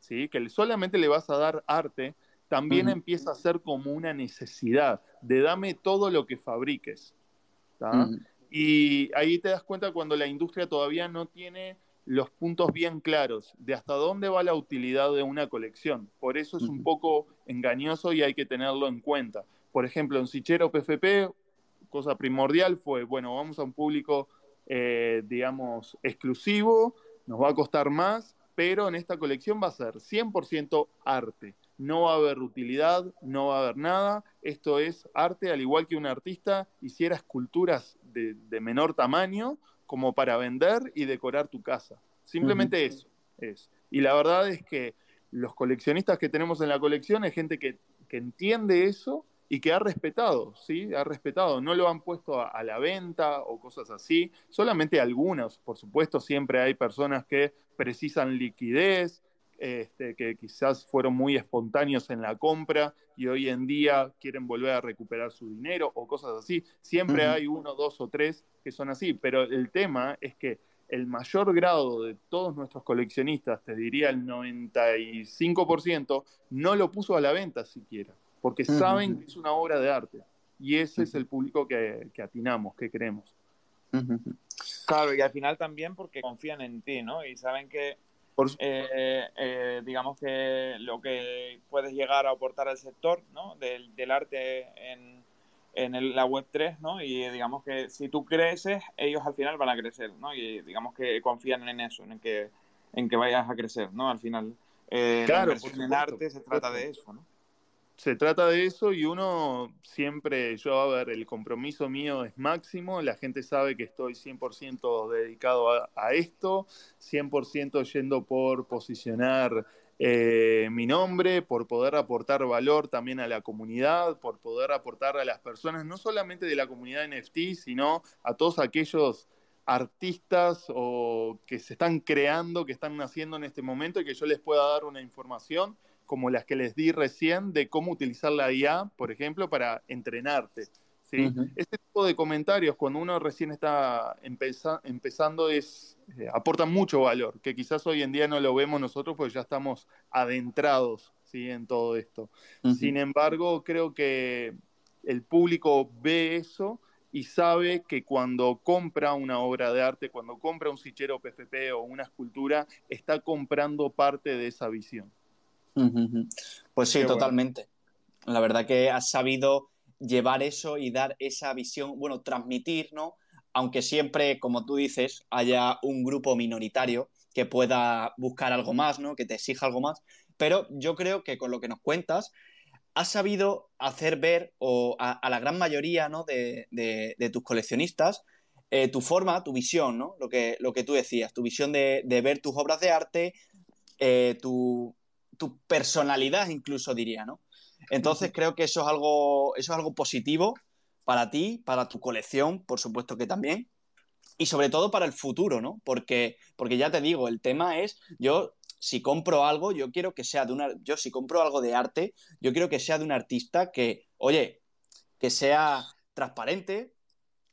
¿sí? que solamente le vas a dar arte, también empieza a ser como una necesidad de dame todo lo que fabriques. Y ahí te das cuenta cuando la industria todavía no tiene los puntos bien claros de hasta dónde va la utilidad de una colección. Por eso es un poco engañoso y hay que tenerlo en cuenta. Por ejemplo, en Sichero PFP cosa primordial fue, bueno, vamos a un público, eh, digamos, exclusivo, nos va a costar más, pero en esta colección va a ser 100% arte. No va a haber utilidad, no va a haber nada. Esto es arte, al igual que un artista hiciera esculturas de, menor tamaño como para vender y decorar tu casa. Simplemente eso es. Y la verdad es que los coleccionistas que tenemos en la colección es gente que, que entiende eso y que ha respetado, ¿sí? Ha respetado, no lo han puesto a, la venta o cosas así, solamente algunos, por supuesto, siempre hay personas que precisan liquidez, este, que quizás fueron muy espontáneos en la compra y hoy en día quieren volver a recuperar su dinero o cosas así. Siempre hay uno, dos o tres que son así, pero el tema es que el mayor grado de todos nuestros coleccionistas, te diría el 95%, no lo puso a la venta siquiera porque saben que es una obra de arte. Y ese es el público que, atinamos, que queremos. Claro, y al final también porque confían en ti, ¿no? Y saben que, eh, eh, digamos que lo que puedes llegar a aportar al sector, ¿no? Del, arte en, en la web 3, ¿no? Y digamos que si tú creces, ellos al final van a crecer, ¿no? Y digamos que confían en eso, en que, en que vayas a crecer, ¿no? Al final, eh, claro, en el arte se trata de eso, ¿no? Se trata de eso y uno siempre, yo a ver, el compromiso mío es máximo, la gente sabe que estoy 100% dedicado a, esto, 100% yendo por posicionar eh, mi nombre, por poder aportar valor también a la comunidad, por poder aportar a las personas, no solamente de la comunidad NFT, sino a todos aquellos artistas o que se están creando, que están naciendo en este momento y que yo les pueda dar una información como las que les di recién de cómo utilizar la IA, por ejemplo, para entrenarte. ¿sí? Este tipo de comentarios, cuando uno recién está empezando, es, eh, aportan mucho valor, que quizás hoy en día no lo vemos nosotros porque ya estamos adentrados ¿sí? en todo esto. Sin embargo, creo que el público ve eso y sabe que cuando compra una obra de arte, cuando compra un sichero PFP o una escultura, está comprando parte de esa visión. Pues sí, totalmente. La verdad que has sabido llevar eso y dar esa visión, bueno, transmitir, ¿no? Aunque siempre, como tú dices, haya un grupo minoritario que pueda buscar algo más, ¿no? Que te exija algo más. Pero yo creo que con lo que nos cuentas, has sabido hacer ver o a, la gran mayoría ¿no? de, tus coleccionistas eh, tu forma, tu visión, ¿no? Lo que, lo que tú decías, tu visión de, ver tus obras de arte, eh, tu, tu personalidad incluso diría, ¿no? Entonces creo que eso es algo, eso es algo positivo para ti, para tu colección, por supuesto que también, y sobre todo para el futuro, ¿no? Porque, porque ya te digo, el tema es, yo si compro algo, yo quiero que sea de una, yo si compro algo de arte, yo quiero que sea de un artista que, oye, que sea transparente,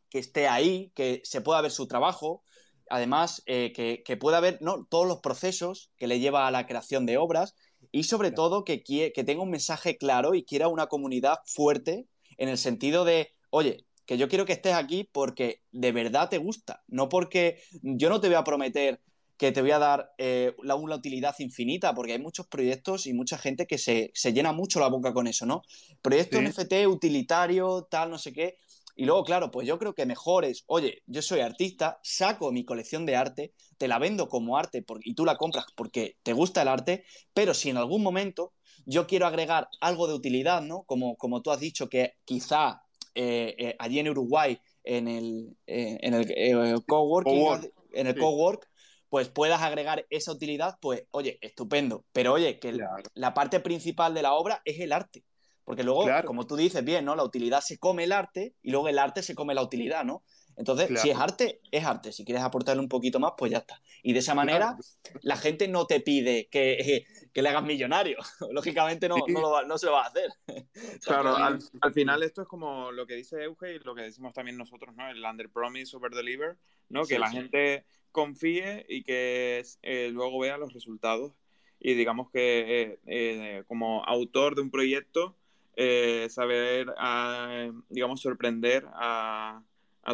que esté ahí, que se pueda ver su trabajo, además eh, que, que, pueda ver ¿no? todos los procesos que le lleva a la creación de obras y sobre todo que, que tenga un mensaje claro y quiera una comunidad fuerte en el sentido de, oye, que yo quiero que estés aquí porque de verdad te gusta, no porque yo no te voy a prometer que te voy a dar eh, una utilidad infinita, porque hay muchos proyectos y mucha gente que se, llena mucho la boca con eso, ¿no? Proyecto NFT utilitario, tal, no sé qué, Y luego, claro, pues yo creo que mejor es, oye, yo soy artista, saco mi colección de arte, te la vendo como arte y tú la compras porque te gusta el arte, pero si en algún momento yo quiero agregar algo de utilidad, ¿no? Como, como tú has dicho que quizá eh, eh, allí en Uruguay, en el, eh, en el coworking, en el cowork, pues puedas agregar esa utilidad, pues oye, estupendo. Pero oye, que la parte principal de la obra es el arte. Porque luego, como tú dices bien, ¿no? La utilidad se come el arte y luego el arte se come la utilidad, ¿no? Entonces, si es arte, es arte. Si quieres aportarle un poquito más, pues ya está. Y de esa manera, la gente no te pide que, le hagas millonario. Lógicamente no, no, se lo va a hacer. claro, al, final esto es como lo que dice Euge y lo que decimos también nosotros, ¿no? El under promise, over deliver, ¿no? Que la gente confíe y que eh, luego vea los resultados. Y digamos que eh, eh, como autor de un proyecto, eh, saber, ah, digamos, sorprender a,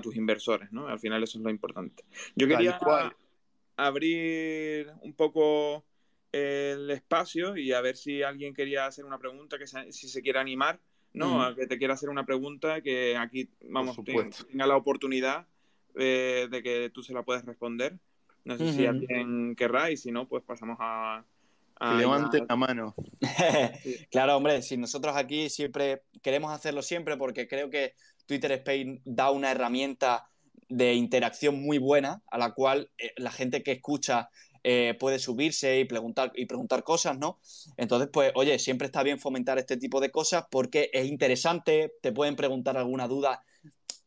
tus inversores, ¿no? Al final eso es lo importante. Yo quería abrir un poco el espacio y a ver si alguien quería hacer una pregunta, que si se quiere animar, ¿no? A que te quiera hacer una pregunta, que aquí, vamos, tenga la oportunidad eh, de que tú se la puedes responder. No sé si alguien querrá y si no, pues pasamos a, que levante la mano. claro, hombre, si nosotros aquí siempre queremos hacerlo siempre porque creo que Twitter Spain da una herramienta de interacción muy buena a la cual eh, la gente que escucha eh, puede subirse y preguntar, y preguntar cosas, ¿no? Entonces, pues, oye, siempre está bien fomentar este tipo de cosas porque es interesante, te pueden preguntar alguna duda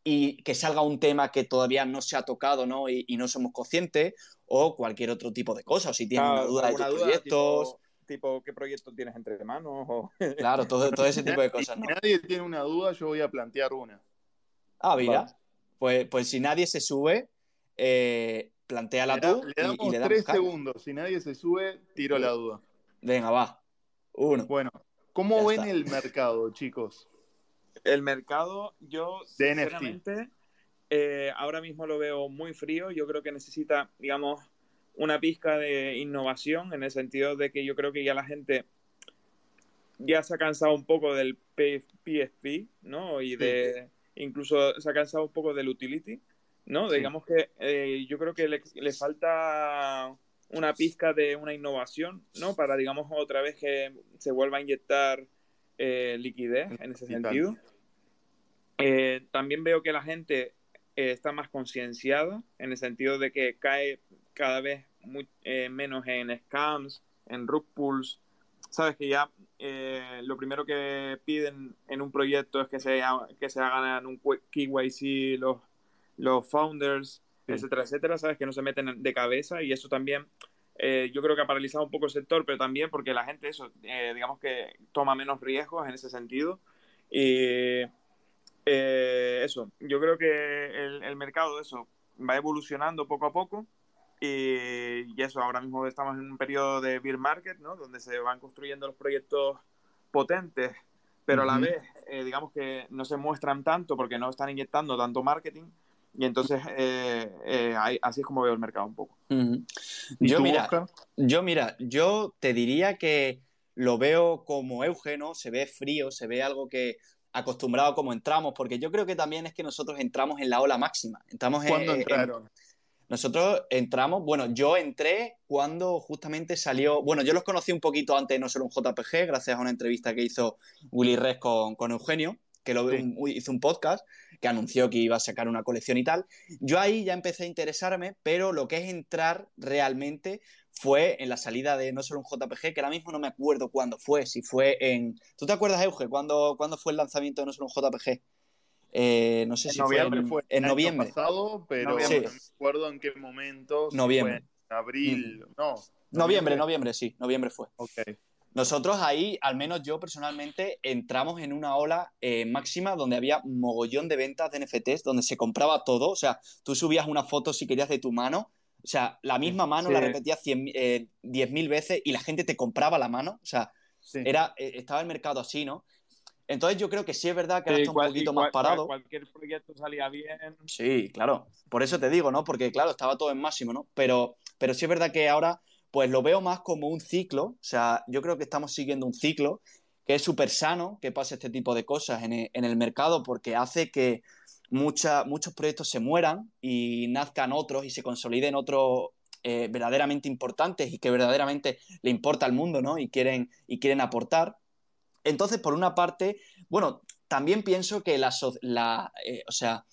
y que salga un tema que todavía no se ha tocado, ¿no? Y, no somos conscientes, o cualquier otro tipo de cosas. O si tienes una duda de tus proyectos. Tipo, ¿qué proyecto tienes entre manos? Claro, todo, todo ese tipo de cosas. ¿no? Si nadie tiene una duda, yo voy a plantear una. Ah, mira. Pues, pues si nadie se sube, eh, planteala tú. Le damos tres segundos. Si nadie se sube, tiro la duda. Venga, va. Uno. Bueno, ¿cómo ven el mercado, chicos? El mercado, yo sinceramente, eh, ahora mismo lo veo muy frío. Yo creo que necesita, digamos, una pizca de innovación en el sentido de que yo creo que ya la gente ya se ha cansado un poco del PSP, ¿no? Y de incluso se ha cansado un poco del utility, ¿no? Digamos que eh, yo creo que le, falta una pizca de una innovación, ¿no? Para, digamos, otra vez que se vuelva a inyectar eh, liquidez en ese sentido. Eh, también veo que la gente eh, está más concienciada en el sentido de que cae cada vez eh, menos en scams, en rug pulls. Sabes que ya lo primero que piden en un proyecto es que se, que se hagan un KYC los, los founders, etcétera, etcétera. Sabes que no se meten de cabeza y eso también yo creo que ha paralizado un poco el sector, pero también porque la gente, eso, digamos que toma menos riesgos en ese sentido. Y eh, eso, yo creo que el, mercado eso va evolucionando poco a poco y, eso, ahora mismo estamos en un periodo de beer market, ¿no? Donde se van construyendo los proyectos potentes, pero a la vez, eh, digamos que no se muestran tanto porque no están inyectando tanto marketing. Y entonces, eh, así es como veo el mercado un poco. Yo, mira, yo, mira, yo te diría que lo veo como Eugenio, se ve frío, se ve algo que acostumbrado como entramos, porque yo creo que también es que nosotros entramos en la ola máxima. Entramos ¿Cuándo entraron? nosotros entramos, bueno, yo entré cuando justamente salió, bueno, yo los conocí un poquito antes de no ser un JPG, gracias a una entrevista que hizo Willy Res con, con Eugenio, que lo, hizo un podcast, que anunció que iba a sacar una colección y tal. Yo ahí ya empecé a interesarme, pero lo que es entrar realmente fue en la salida de no solo un JPG, que ahora mismo no me acuerdo cuándo fue, si fue en... ¿Tú te acuerdas, Euge, cuándo, cuándo fue el lanzamiento de no solo un JPG? Eh, no sé si fue en, fue en noviembre. pasado, pero no me acuerdo en qué momento. Noviembre. abril, mm. no. Noviembre, noviembre, sí, noviembre fue. Ok. Nosotros ahí, al menos yo personalmente, entramos en una ola eh, máxima donde había mogollón de ventas de NFTs, donde se compraba todo. O sea, tú subías una foto si querías de tu mano o sea, la misma mano la repetías eh, 10.000 veces y la gente te compraba la mano. O sea, era, eh, estaba el mercado así, ¿no? Entonces yo creo que sí es verdad que ahora está un poquito más parado. Cualquier proyecto salía bien. Sí, claro. Por eso te digo, ¿no? Porque claro, estaba todo en máximo, ¿no? Pero, pero sí es verdad que ahora pues lo veo más como un ciclo. O sea, yo creo que estamos siguiendo un ciclo que es súper sano que pase este tipo de cosas en el, en el mercado porque hace que muchos proyectos se mueran y nazcan otros y se consoliden otros eh, verdaderamente importantes y que verdaderamente le importa al mundo, ¿no? Y quieren, y quieren aportar. Entonces, por una parte, bueno, también pienso que la, eh, o sea,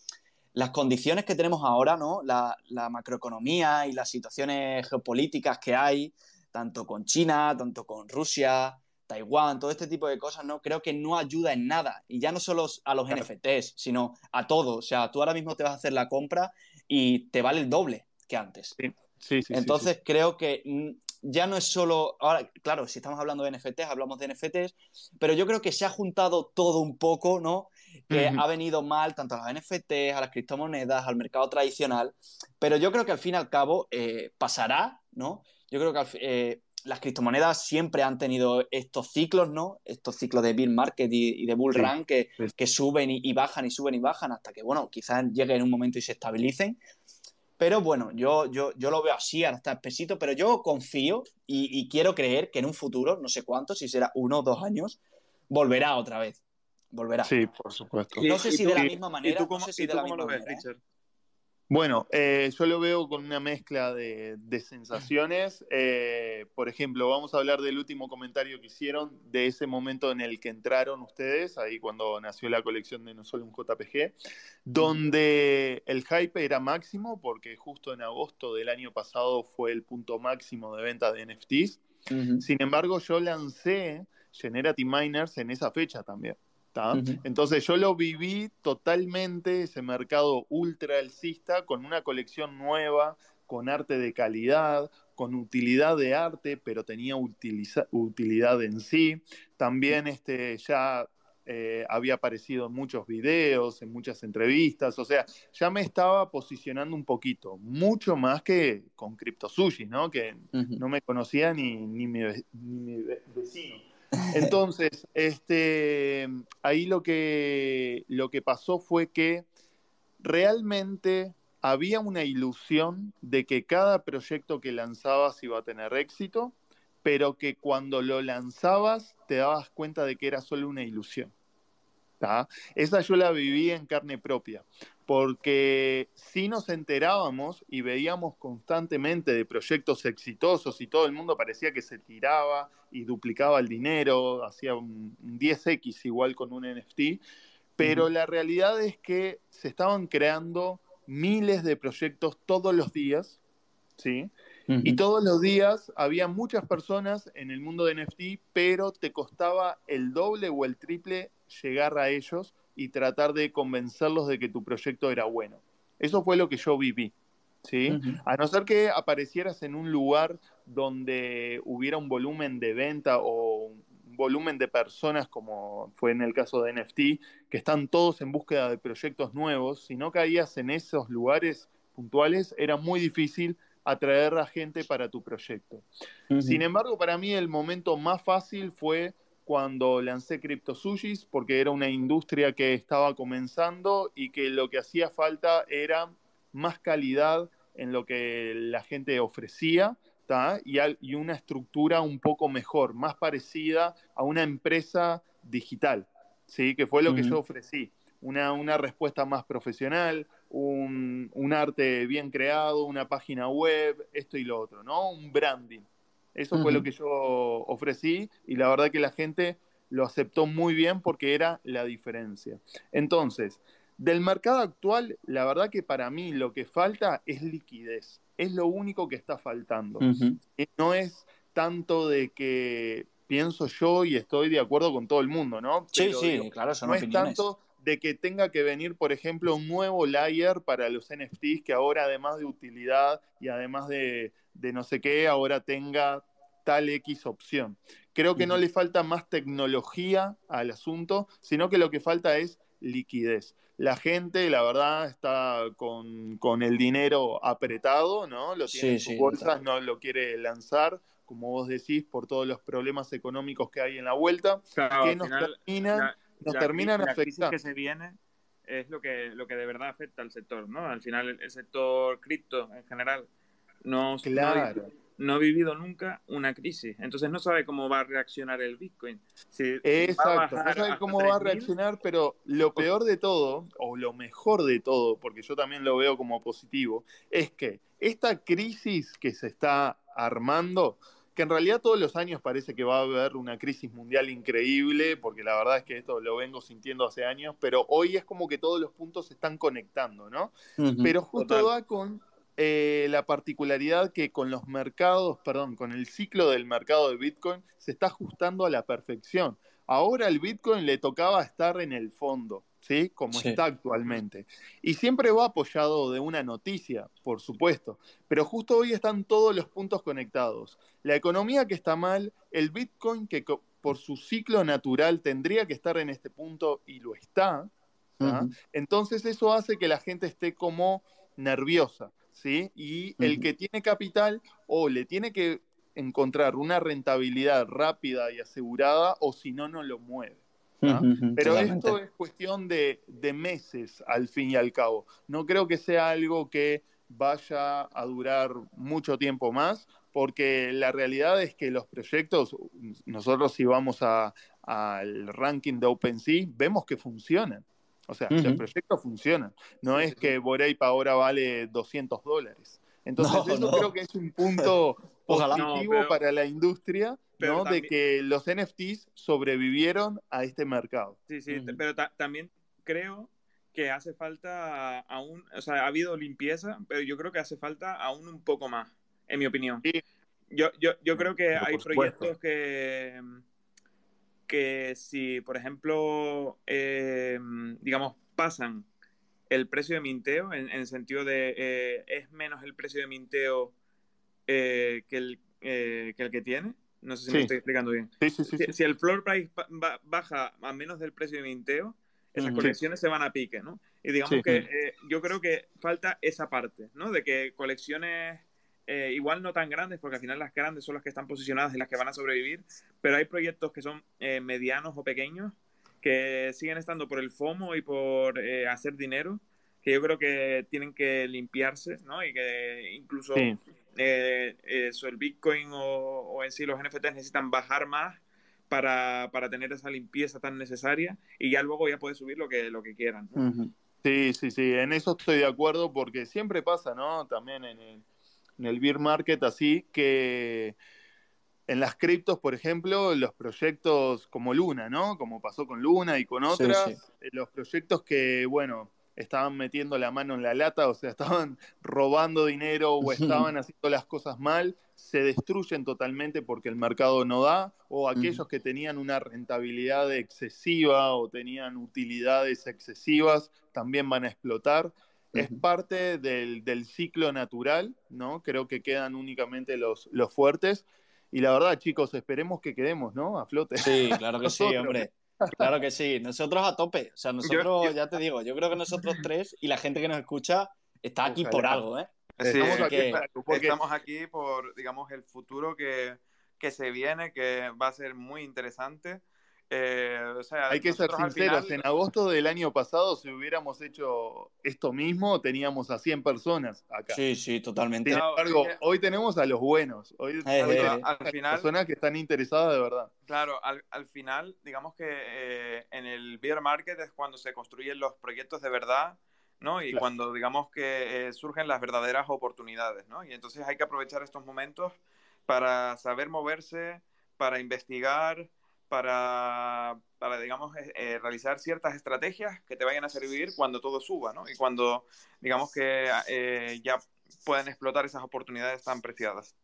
las condiciones que tenemos ahora, ¿no? La, macroeconomía y las situaciones geopolíticas que hay, tanto con China, tanto con Rusia, Taiwán, todo este tipo de cosas, ¿no? Creo que no ayuda en nada. Y ya no solo a los NFTs, sino a todo. O sea, tú ahora mismo te vas a hacer la compra y te vale el doble que antes. Sí, sí, Entonces creo que mm, ya no es solo. Ahora, claro, si estamos hablando de NFTs, hablamos de NFTs, pero yo creo que se ha juntado todo un poco, ¿no? Que ha venido mal tanto a los NFTs, a las criptomonedas, al mercado tradicional, pero yo creo que al fin y al cabo eh, pasará, ¿no? Yo creo que eh, las criptomonedas siempre han tenido estos ciclos, ¿no? Estos ciclos de bear market y, de bull run que, que suben y, y, bajan y suben y bajan hasta que, bueno, quizás lleguen en un momento y se estabilicen. Pero bueno, yo, yo, yo lo veo así, ahora está espesito, pero yo confío y, quiero creer que en un futuro, no sé cuánto, si será uno o dos años, volverá otra vez. Volverá. Sí, por supuesto. No sé si de la misma manera. ¿Y tú cómo, no sé si de la misma manera, ¿eh? Bueno, eh, yo lo veo con una mezcla de, sensaciones. Eh, por ejemplo, vamos a hablar del último comentario que hicieron, de ese momento en el que entraron ustedes, ahí cuando nació la colección de No Solo un JPG, donde el hype era máximo, porque justo en agosto del año pasado fue el punto máximo de venta de NFTs. Sin embargo, yo lancé Generative Miners en esa fecha también. Entonces yo lo viví totalmente, ese mercado ultra alcista, con una colección nueva, con arte de calidad, con utilidad de arte, pero tenía utilidad en sí. También este, ya eh, había aparecido en muchos videos, en muchas entrevistas, o sea, ya me estaba posicionando un poquito, mucho más que con CryptoSushi, ¿no? Que no me conocía ni, ni mi vecino. Entonces, este, ahí lo que, lo que pasó fue que realmente había una ilusión de que cada proyecto que lanzabas iba a tener éxito, pero que cuando lo lanzabas te dabas cuenta de que era solo una ilusión. Esa yo la viví en carne propia porque si nos enterábamos y veíamos constantemente de proyectos exitosos y todo el mundo parecía que se tiraba y duplicaba el dinero, hacía un, 10x igual con un NFT, pero la realidad es que se estaban creando miles de proyectos todos los días, ¿sí? Y todos los días había muchas personas en el mundo de NFT, pero te costaba el doble o el triple llegar a ellos y tratar de convencerlos de que tu proyecto era bueno. Eso fue lo que yo viví. ¿sí? A no ser que aparecieras en un lugar donde hubiera un volumen de venta o un volumen de personas, como fue en el caso de NFT, que están todos en búsqueda de proyectos nuevos, si no caías en esos lugares puntuales, era muy difícil atraer a gente para tu proyecto. Sin embargo, para mí el momento más fácil fue cuando lancé CryptoSushis porque era una industria que estaba comenzando y que lo que hacía falta era más calidad en lo que la gente ofrecía y, y, una estructura un poco mejor, más parecida a una empresa digital, ¿sí? que fue lo que yo ofrecí. Una, una, respuesta más profesional, un, un arte bien creado, una página web, esto y lo otro, ¿no? Un branding. Eso fue lo que yo ofrecí y la verdad que la gente lo aceptó muy bien porque era la diferencia. Entonces, del mercado actual, la verdad que para mí lo que falta es liquidez. Es lo único que está faltando. No es tanto de que pienso yo y estoy de acuerdo con todo el mundo, ¿no? sí, sí, claro, son No es tanto de que tenga que venir, por ejemplo, un nuevo layer para los NFTs que ahora además de utilidad y además de, de no sé qué, ahora tenga tal X opción. Creo que no le falta más tecnología al asunto, sino que lo que falta es liquidez. La gente, la verdad, está con, el dinero apretado, ¿no? Lo tiene en sus bolsas, no lo quiere lanzar, como vos decís, por todos los problemas económicos que hay en la vuelta, que nos, terminan, nos terminan afectando. que se viene es lo que, lo que de verdad afecta al sector, ¿no? Al final, el, sector cripto en general no, no ha vivido nunca una crisis, entonces no sabe cómo va a reaccionar el Bitcoin. Exacto, no sabe cómo va a reaccionar, pero lo peor de todo, o lo mejor de todo, porque yo también lo veo como positivo, es que esta crisis que se está armando, que en realidad todos los años parece que va a haber una crisis mundial increíble, porque la verdad es que esto lo vengo sintiendo hace años, pero hoy es como que todos los puntos se están conectando, ¿no? pero justo va con eh, la particularidad que con los mercados, perdón, con el ciclo del mercado de Bitcoin se está ajustando a la perfección. Ahora el Bitcoin le tocaba estar en el fondo, ¿sí? Como está actualmente. Y siempre va apoyado de una noticia, por supuesto. Pero justo hoy están todos los puntos conectados. La economía que está mal, el Bitcoin que por su ciclo natural tendría que estar en este punto y lo está. Entonces eso hace que la gente esté como nerviosa. ¿Sí? Y el que tiene capital o le tiene que encontrar una rentabilidad rápida y asegurada o si no, no lo mueve. Pero esto es cuestión de, meses al fin y al cabo. No creo que sea algo que vaya a durar mucho tiempo más, porque la realidad es que los proyectos, nosotros si vamos al ranking de OpenSea, vemos que funcionan. O sea, el proyecto funciona. No es que Boreipa ahora vale 200 dólares. Entonces, eso creo que es un punto positivo para la industria, ¿no? de que los NFTs sobrevivieron a este mercado. Sí, sí, pero también creo que hace falta aún, o sea, ha habido limpieza, pero yo creo que hace falta aún un poco más, en mi opinión. Yo, yo, yo creo que hay proyectos que que si, por ejemplo, eh, digamos, pasan el precio de minteo, en, el sentido de eh, es menos el precio de minteo eh, que, el, que el que tiene. No sé si me estoy explicando bien. si, el floor price baja a menos del precio de minteo, esas colecciones se van a pique, ¿no? Y digamos que yo creo que falta esa parte, ¿no? De que colecciones eh, igual no tan grandes, porque al final las grandes son las que están posicionadas y las que van a sobrevivir, pero hay proyectos que son eh, medianos o pequeños que siguen estando por el FOMO y por eh, hacer dinero, que yo creo que tienen que limpiarse, ¿no? Y que incluso eso, el Bitcoin o, en sí los NFTs necesitan bajar más para, tener esa limpieza tan necesaria y ya luego ya puedes subir lo que, lo que quieran. Sí, sí, sí, en eso estoy de acuerdo porque siempre pasa, ¿no? También en el en el beer market así que en las criptos, por ejemplo, los proyectos como Luna, ¿no? Como pasó con Luna y con otras, eh, los proyectos que, bueno, estaban metiendo la mano en la lata, o sea, estaban robando dinero o estaban haciendo las cosas mal, se destruyen totalmente porque el mercado no da, o aquellos que tenían una rentabilidad excesiva o tenían utilidades excesivas también van a explotar es parte del, ciclo natural, ¿no? Creo que quedan únicamente los, los fuertes. Y la verdad, chicos, esperemos que quedemos, ¿no? A flote. Sí, claro que sí, hombre. Claro que sí. Nosotros a tope. O sea, nosotros, ya te digo, yo creo que nosotros tres y la gente que nos escucha está aquí por algo, ¿eh? Sí, estamos, aquí, estamos aquí por, digamos, el futuro que, que se viene, que va a ser muy interesante. Eh, Hay que ser sinceros, en agosto del año pasado, si hubiéramos hecho esto mismo, teníamos a 100 personas acá. Sí, sí, totalmente. Sin embargo, hoy tenemos a los buenos, hoy eh, tenemos eh, a, al final, personas que están interesadas de verdad. Claro, al, final, digamos que en el beer market es cuando se construyen los proyectos de verdad, ¿no? Y cuando, digamos que surgen las verdaderas oportunidades, ¿no? Y entonces hay que aprovechar estos momentos para saber moverse, para investigar, para, para digamos, eh, eh, realizar ciertas estrategias que te vayan a servir cuando todo suba, ¿no? Y cuando, digamos, que eh, ya pueden explotar esas oportunidades tan preciadas.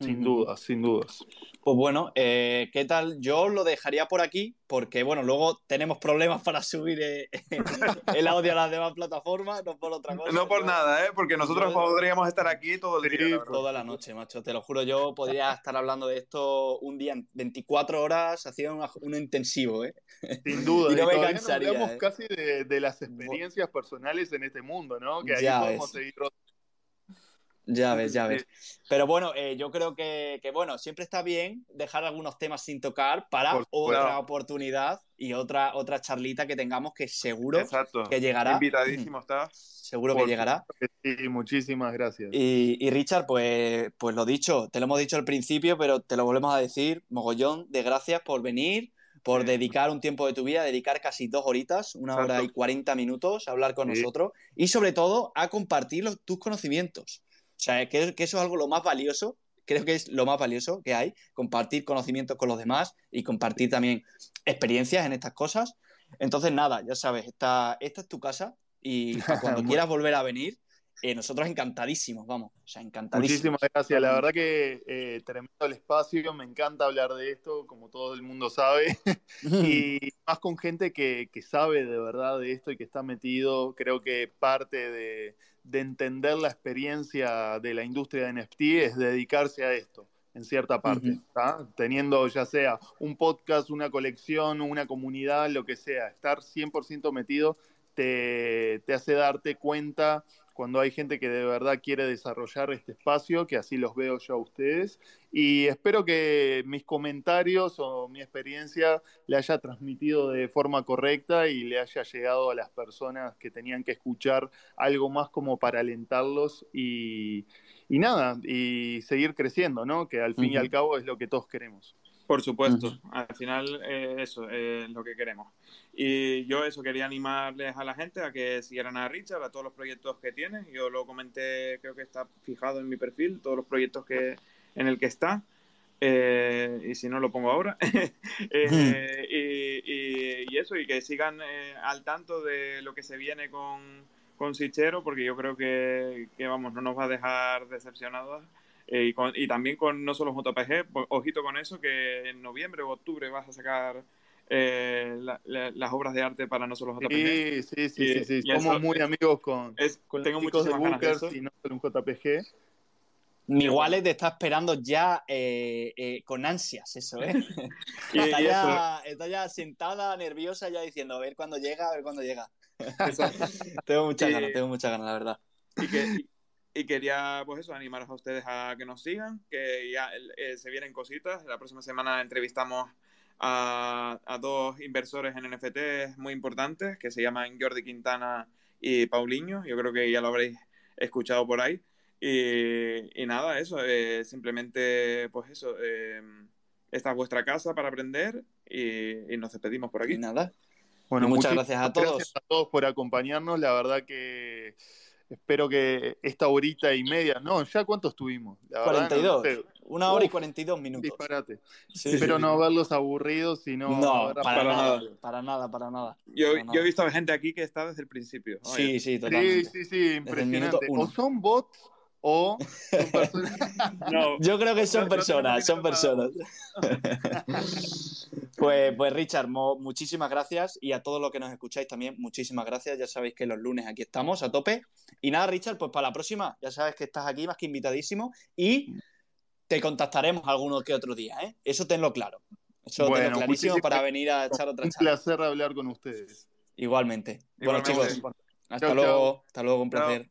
Sin dudas, sin dudas. Pues bueno, eh, ¿qué tal? Yo lo dejaría por aquí porque, bueno, luego tenemos problemas para subir eh, el audio a las demás plataformas, no por otra cosa. No por nada, ¿eh? Porque nosotros podríamos estar aquí todo el día. toda la noche, macho, te lo juro. Yo podría estar hablando de esto un día, 24 horas, haciendo un intensivo, ¿eh? Sin duda. y no me cansaría. Nos ¿eh? casi de, las experiencias personales en este mundo, ¿no? Que ahí podemos seguir Ya ves, ya ves. Pero bueno, eh, yo creo que, bueno, siempre está bien dejar algunos temas sin tocar para otra oportunidad y otra, otra charlita que tengamos que seguro que llegará. Invitadísimo está. Seguro que llegará. Sí, muchísimas gracias. Y, Richard, pues, pues lo dicho, te lo hemos dicho al principio, pero te lo volvemos a decir, mogollón de gracias por venir, por dedicar un tiempo de tu vida, dedicar casi dos horitas, una hora y cuarenta minutos a hablar con nosotros y sobre todo a compartir tus conocimientos. O sea, que, eso es algo lo más valioso, creo que es lo más valioso que hay, compartir conocimientos con los demás y compartir también experiencias en estas cosas. Entonces, nada, ya sabes, esta, esta es tu casa y cuando quieras volver a venir, eh, nosotros encantadísimos, vamos, o sea, encantadísimos. Muchísimas gracias, la verdad que eh, tremendo el espacio, me encanta hablar de esto, como todo el mundo sabe, y más con gente que, que, sabe de verdad de esto y que está metido, creo que parte de, de entender la experiencia de la industria de NFT es dedicarse a esto en cierta parte, teniendo ya sea un podcast, una colección, una comunidad, lo que sea, estar 100% metido te, te hace darte cuenta cuando hay gente que de verdad quiere desarrollar este espacio, que así los veo yo a ustedes. Y espero que mis comentarios o mi experiencia le haya transmitido de forma correcta y le haya llegado a las personas que tenían que escuchar algo más como para alentarlos y, nada, y seguir creciendo, ¿no? Que al fin y al cabo es lo que todos queremos. Por supuesto, al final eh, eso es lo que queremos. Y yo eso quería animarles a la gente a que siguieran a Richard, a todos los proyectos que tiene. Yo lo comenté, creo que está fijado en mi perfil, todos los proyectos que en el que está. Eh, y si no lo pongo ahora. Eh, y, eso, y que sigan al tanto de lo que se viene con, con Sichero, porque yo creo que, que, vamos, no nos va a dejar decepcionados eh, y, también con no solo JPG, ojito con eso, que en noviembre o octubre vas a sacar eh, las obras de arte para no solo JPG. Sí, sí, sí, sí, Somos muy amigos con, con tengo los de Bookers y no solo un JPG. Mi wallet está esperando ya eh, con ansias eso, ¿eh? está, ya, está, ya, sentada, nerviosa, ya diciendo a ver cuándo llega, a ver cuándo llega. tengo muchas ganas, tengo muchas ganas, la verdad. Y que, y quería, pues eso, animaros a ustedes a que nos sigan, que ya eh, se vienen cositas. La próxima semana entrevistamos a, dos inversores en NFT muy importantes, que se llaman Jordi Quintana y Paulinho. Yo creo que ya lo habréis escuchado por ahí. Y, nada, eso, eh, simplemente, pues eso, eh, esta es vuestra casa para aprender y, nos despedimos por aquí. nada. Bueno, muchas gracias a todos. Gracias a todos por acompañarnos. La verdad que Espero que esta horita y media, no, ¿ya cuántos tuvimos? 42. Una hora y 42 minutos. Disparate. Espero no verlos aburridos, sino. No, para, nada, para nada, para nada. Yo, yo he visto a gente aquí que está desde el principio. Sí, sí, totalmente. Sí, sí, sí, impresionante. O son bots o no, yo creo que son personas, son personas. pues, pues Richard, muchísimas gracias y a todos los que nos escucháis también, muchísimas gracias. Ya sabéis que los lunes aquí estamos a tope. Y nada, Richard, pues para la próxima, ya sabes que estás aquí más que invitadísimo y te contactaremos alguno que otro día, ¿eh? Eso tenlo claro. Eso tenlo clarísimo para venir a echar otra charla. Un placer hablar con ustedes. Igualmente. Bueno, chicos, hasta luego. Hasta luego, un placer.